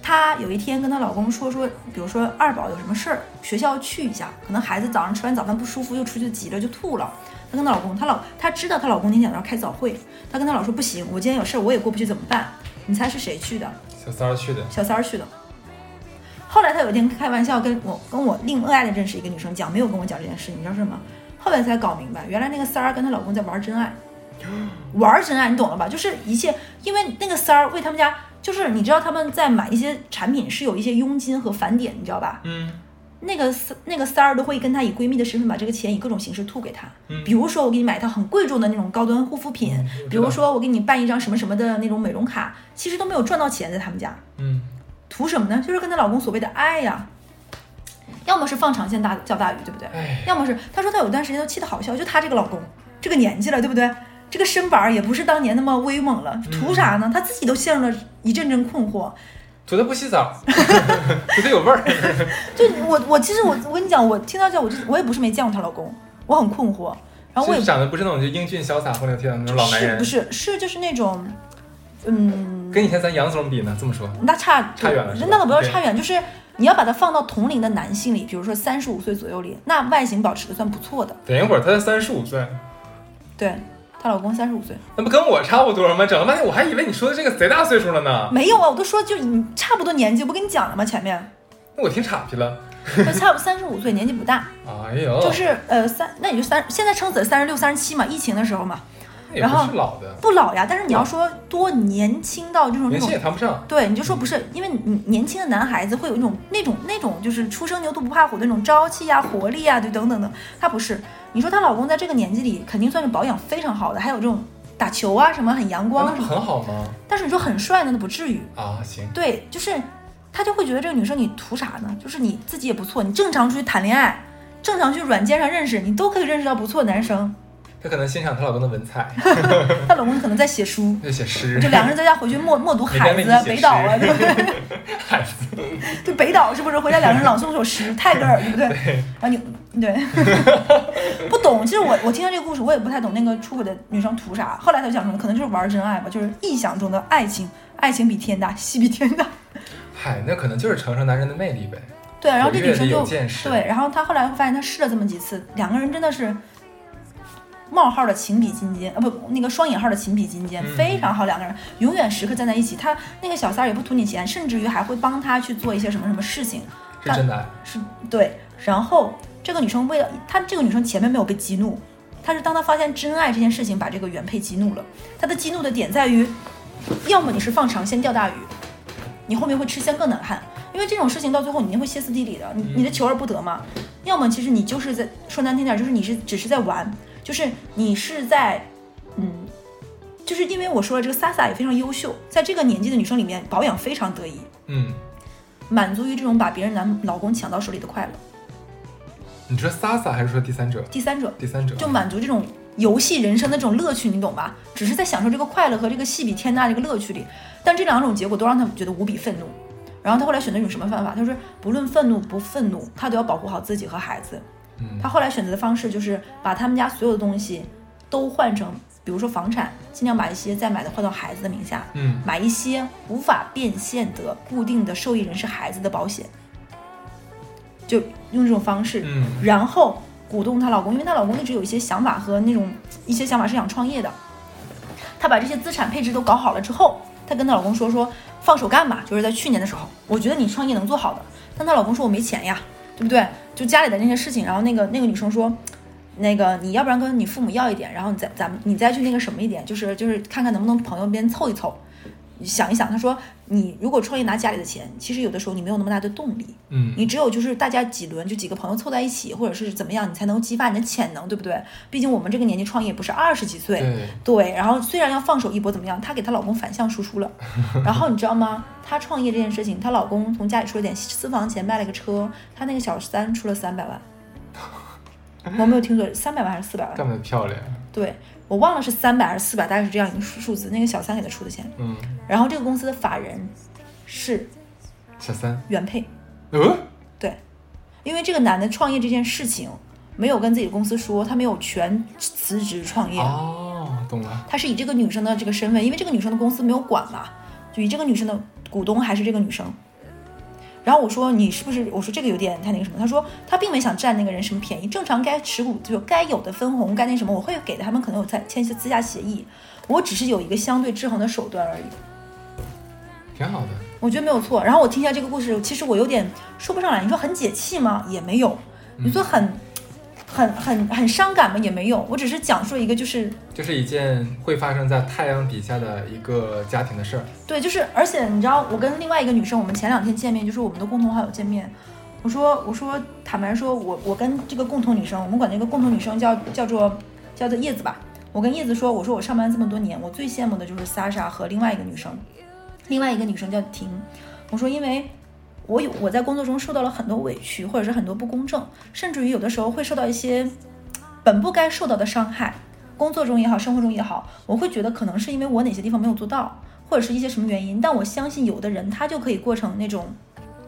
她有一天跟她老公说说，比如说二宝有什么事儿，学校去一下，可能孩子早上吃完早饭不舒服，又出去急了就吐了。她跟她老公，她老她知道她老公今天要开早会，她跟她老说不行，我今天有事儿，我也过不去怎么办？你猜是谁去的？小三儿去的。小三儿去的。后来她有一天开玩笑跟我跟我另爱的认识一个女生讲，没有跟我讲这件事，你知道是什么？后来才搞明白，原来那个三儿跟她老公在玩真爱，玩真爱，你懂了吧？就是一切，因为那个三儿为他们家。就是你知道他们在买一些产品是有一些佣金和返点，你知道吧？嗯，那个那个三儿都会跟她以闺蜜的身份把这个钱以各种形式吐给她。嗯，比如说我给你买一套很贵重的那种高端护肤品，比如说我给你办一张什么什么的那种美容卡，其实都没有赚到钱在他们家。嗯，图什么呢？就是跟她老公所谓的爱呀，要么是放长线大钓大鱼，对不对？要么是她说她有段时间都气得好笑，就她这个老公这个年纪了，对不对？这个身板儿也不是当年那么威猛了，图啥呢？她自己都陷入了一阵阵困惑。图他不洗澡，图他有味儿。就我我其实我我跟你讲，我听到这我就我也不是没见过她老公，我很困惑。然后我也长得不是那种就英俊潇洒或者天那种老男人，不是是就是那种，嗯，跟以前咱杨总比呢？这么说，那差差远了。那倒不要差远，就是你要把它放到同龄的男性里，比如说三十五岁左右里，那外形保持的算不错的。等一会儿，他才三十五岁。对。她老公三十五岁，那不跟我差不多吗？整了半天我还以为你说的这个贼大岁数了呢。没有啊，我都说就你差不多年纪，不跟你讲了吗？前面。那我听岔劈了。他差不三十五岁，年纪不大。哎呦。就是呃三，那也就三，现在撑死三十六、三十七嘛，疫情的时候嘛。然后老的不老呀，但是你要说多年轻到这种年轻也谈不上。对，你就说不是，因为你年轻的男孩子会有一种那种那种就是初生牛犊不怕虎的那种朝气呀、活力呀，对，等等的。他不是，你说她老公在这个年纪里肯定算是保养非常好的，还有这种。打球啊，什么很阳光，那很好吗？但是你说很帅呢，那不至于啊。行，对，就是他就会觉得这个女生你图啥呢？就是你自己也不错，你正常出去谈恋爱，正常去软件上认识，你都可以认识到不错的男生，她可能欣赏她老公的文采，她老公可能在写书，在写诗，就两个人在家回去默 默读海子、北岛啊，诗对不对？海子，就北岛是不是回家两个人朗诵首诗，泰戈尔对不对？然后你对不懂，其实我我听到这个故事，我也不太懂那个出轨的女生图啥。后来他就讲说，可能就是玩真爱吧，就是臆想中的爱情，爱情比天大，戏比天大。嗨，那可能就是承受男人的魅力呗。对，然后这女生就对，然后她后来发现，她试了这么几次，两个人真的是冒号的情比金坚啊，不，那个双引号的情比金坚，嗯非常好，两个人永远时刻站在一起。他那个小三儿也不图你钱，甚至于还会帮他去做一些什么什么事情。是真的爱，是对，然后这个女生为了她，这个女生前面没有被激怒，她是当她发现真爱这件事情，把这个原配激怒了。她的激怒的点在于，要么你是放长线钓大鱼，你后面会吃香更难看，因为这种事情到最后你一定会歇斯底里的，你你的求而不得嘛。要么其实你就是在说难听点，就是你是只是在玩，就是你是在，嗯。就是因为我说了，这个 Sasa 也非常优秀，在这个年纪的女生里面保养非常得意，嗯，满足于这种把别人男老公抢到手里的快乐。你说 Sasa 还是说第三者？第三者第三者就满足这种游戏人生的这种乐趣，你懂吧？只是在享受这个快乐和这个戏比天大这个乐趣里，但这两种结果都让他觉得无比愤怒。然后他后来选择一种什么方法？他说不论愤怒不愤怒，他都要保护好自己和孩子。嗯他后来选择的方式就是把他们家所有的东西都换成，比如说房产，尽量把一些再买的换到孩子的名下，嗯买一些无法变现的固定的受益人是孩子的保险，就用这种方式，嗯然后鼓动她老公，因为她老公一直有一些想法和那种一些想法是想创业的。她把这些资产配置都搞好了之后，她跟她老公说说放手干吧，就是在去年的时候，我觉得你创业能做好的。但她老公说我没钱呀，对不对？就家里的那些事情，然后那个那个女生说。那个，你要不然跟你父母要一点，然后你再咱们你再去那个什么一点，就是就是看看能不能朋友边凑一凑，想一想。他说，你如果创业拿家里的钱，其实有的时候你没有那么大的动力，嗯你只有就是大家几轮就几个朋友凑在一起，或者是怎么样，你才能激发你的潜能，对不对？毕竟我们这个年纪创业不是二十几岁，对，对。然后虽然要放手一搏，怎么样？她给她老公反向输出了。然后你知道吗？她创业这件事情，她老公从家里出了点私房钱，卖了个车，她那个小三出了三百万。我没有听错，三百万还是四百万？干得漂亮，对我忘了是三百还是四百，大概是这样一个数数字。那个小三给他出的钱，嗯，然后这个公司的法人是小三，原配，嗯，对，因为这个男的创业这件事情没有跟自己的公司说，他没有全辞职创业，哦，懂了，他是以这个女生的这个身份，因为这个女生的公司没有管嘛，就以这个女生的股东还是这个女生。然后我说你是不是？我说这个有点太那个什么。他说他并没想占那个人什么便宜，正常该持股就该有的分红该那什么，我会给的。他们可能有在签一些私下协议，我只是有一个相对制衡的手段而已。挺好的，我觉得没有错。然后我听一下这个故事，其实我有点说不上来。你说很解气吗？也没有。你说很、很、很、很伤感吗？也没有。我只是讲述一个，就是就是一件会发生在太阳底下的一个家庭的事儿，对，就是而且你知道，我跟另外一个女生，我们前两天见面，就是我们的共同好友见面。我说，我说，坦白说，我我跟这个共同女生，我们管那个共同女生叫叫做叫做叶子吧。我跟叶子说，我说我上班这么多年，我最羡慕的就是 Sasha 和另外一个女生，另外一个女生叫婷。我说，因为我有我在工作中受到了很多委屈，或者是很多不公正，甚至于有的时候会受到一些本不该受到的伤害。工作中也好，生活中也好，我会觉得可能是因为我哪些地方没有做到，或者是一些什么原因。但我相信有的人他就可以过成那种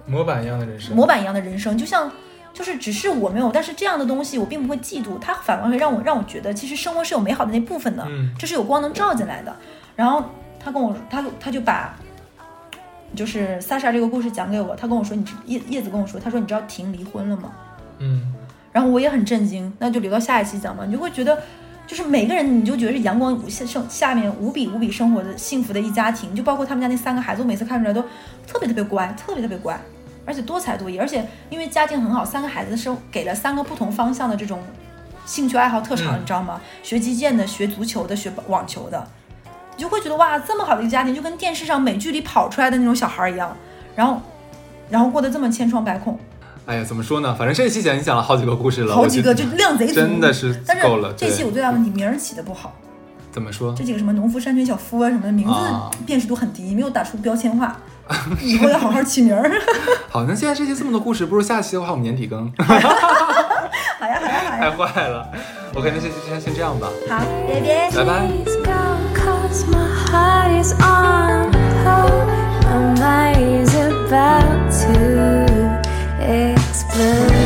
模板一样的人生，模板一样的人生，就像就是只是我没有，但是这样的东西我并不会嫉妒，它反而会让我让我觉得其实生活是有美好的那部分的，嗯这是有光能照进来的。然后他跟我他他就把就是萨莎这个故事讲给我，他跟我说你叶叶子跟我说，他说你知道婷离婚了吗？嗯，然后我也很震惊，那就留到下一期讲吧。你就会觉得，就是每个人，你就觉得是阳光下生下面无比无比生活的幸福的一家庭，就包括他们家那三个孩子，我每次看出来都特别特别乖，特别特别乖，而且多才多艺，而且因为家境很好，三个孩子是给了三个不同方向的这种兴趣爱好特长，嗯你知道吗？学击剑的，学足球的，学网球的，你就会觉得哇，这么好的一个家庭，就跟电视上美剧里跑出来的那种小孩儿一样，然后然后过得这么千疮百孔。哎呀，怎么说呢？反正这一期讲你讲了好几个故事了，好几个就量贼足，真的是但是够了。这期对我最大问题名儿起的不好，怎么说这？几个什么农夫山泉小夫啊什么的名字啊辨识度很低，没有打出标签化，以后要好好起名儿。好，那现在这期这么多故事，不如下期的话我们年底更。好呀，好呀，好呀太。坏了。OK，那先先先这样吧，好，别别。拜拜。Explode.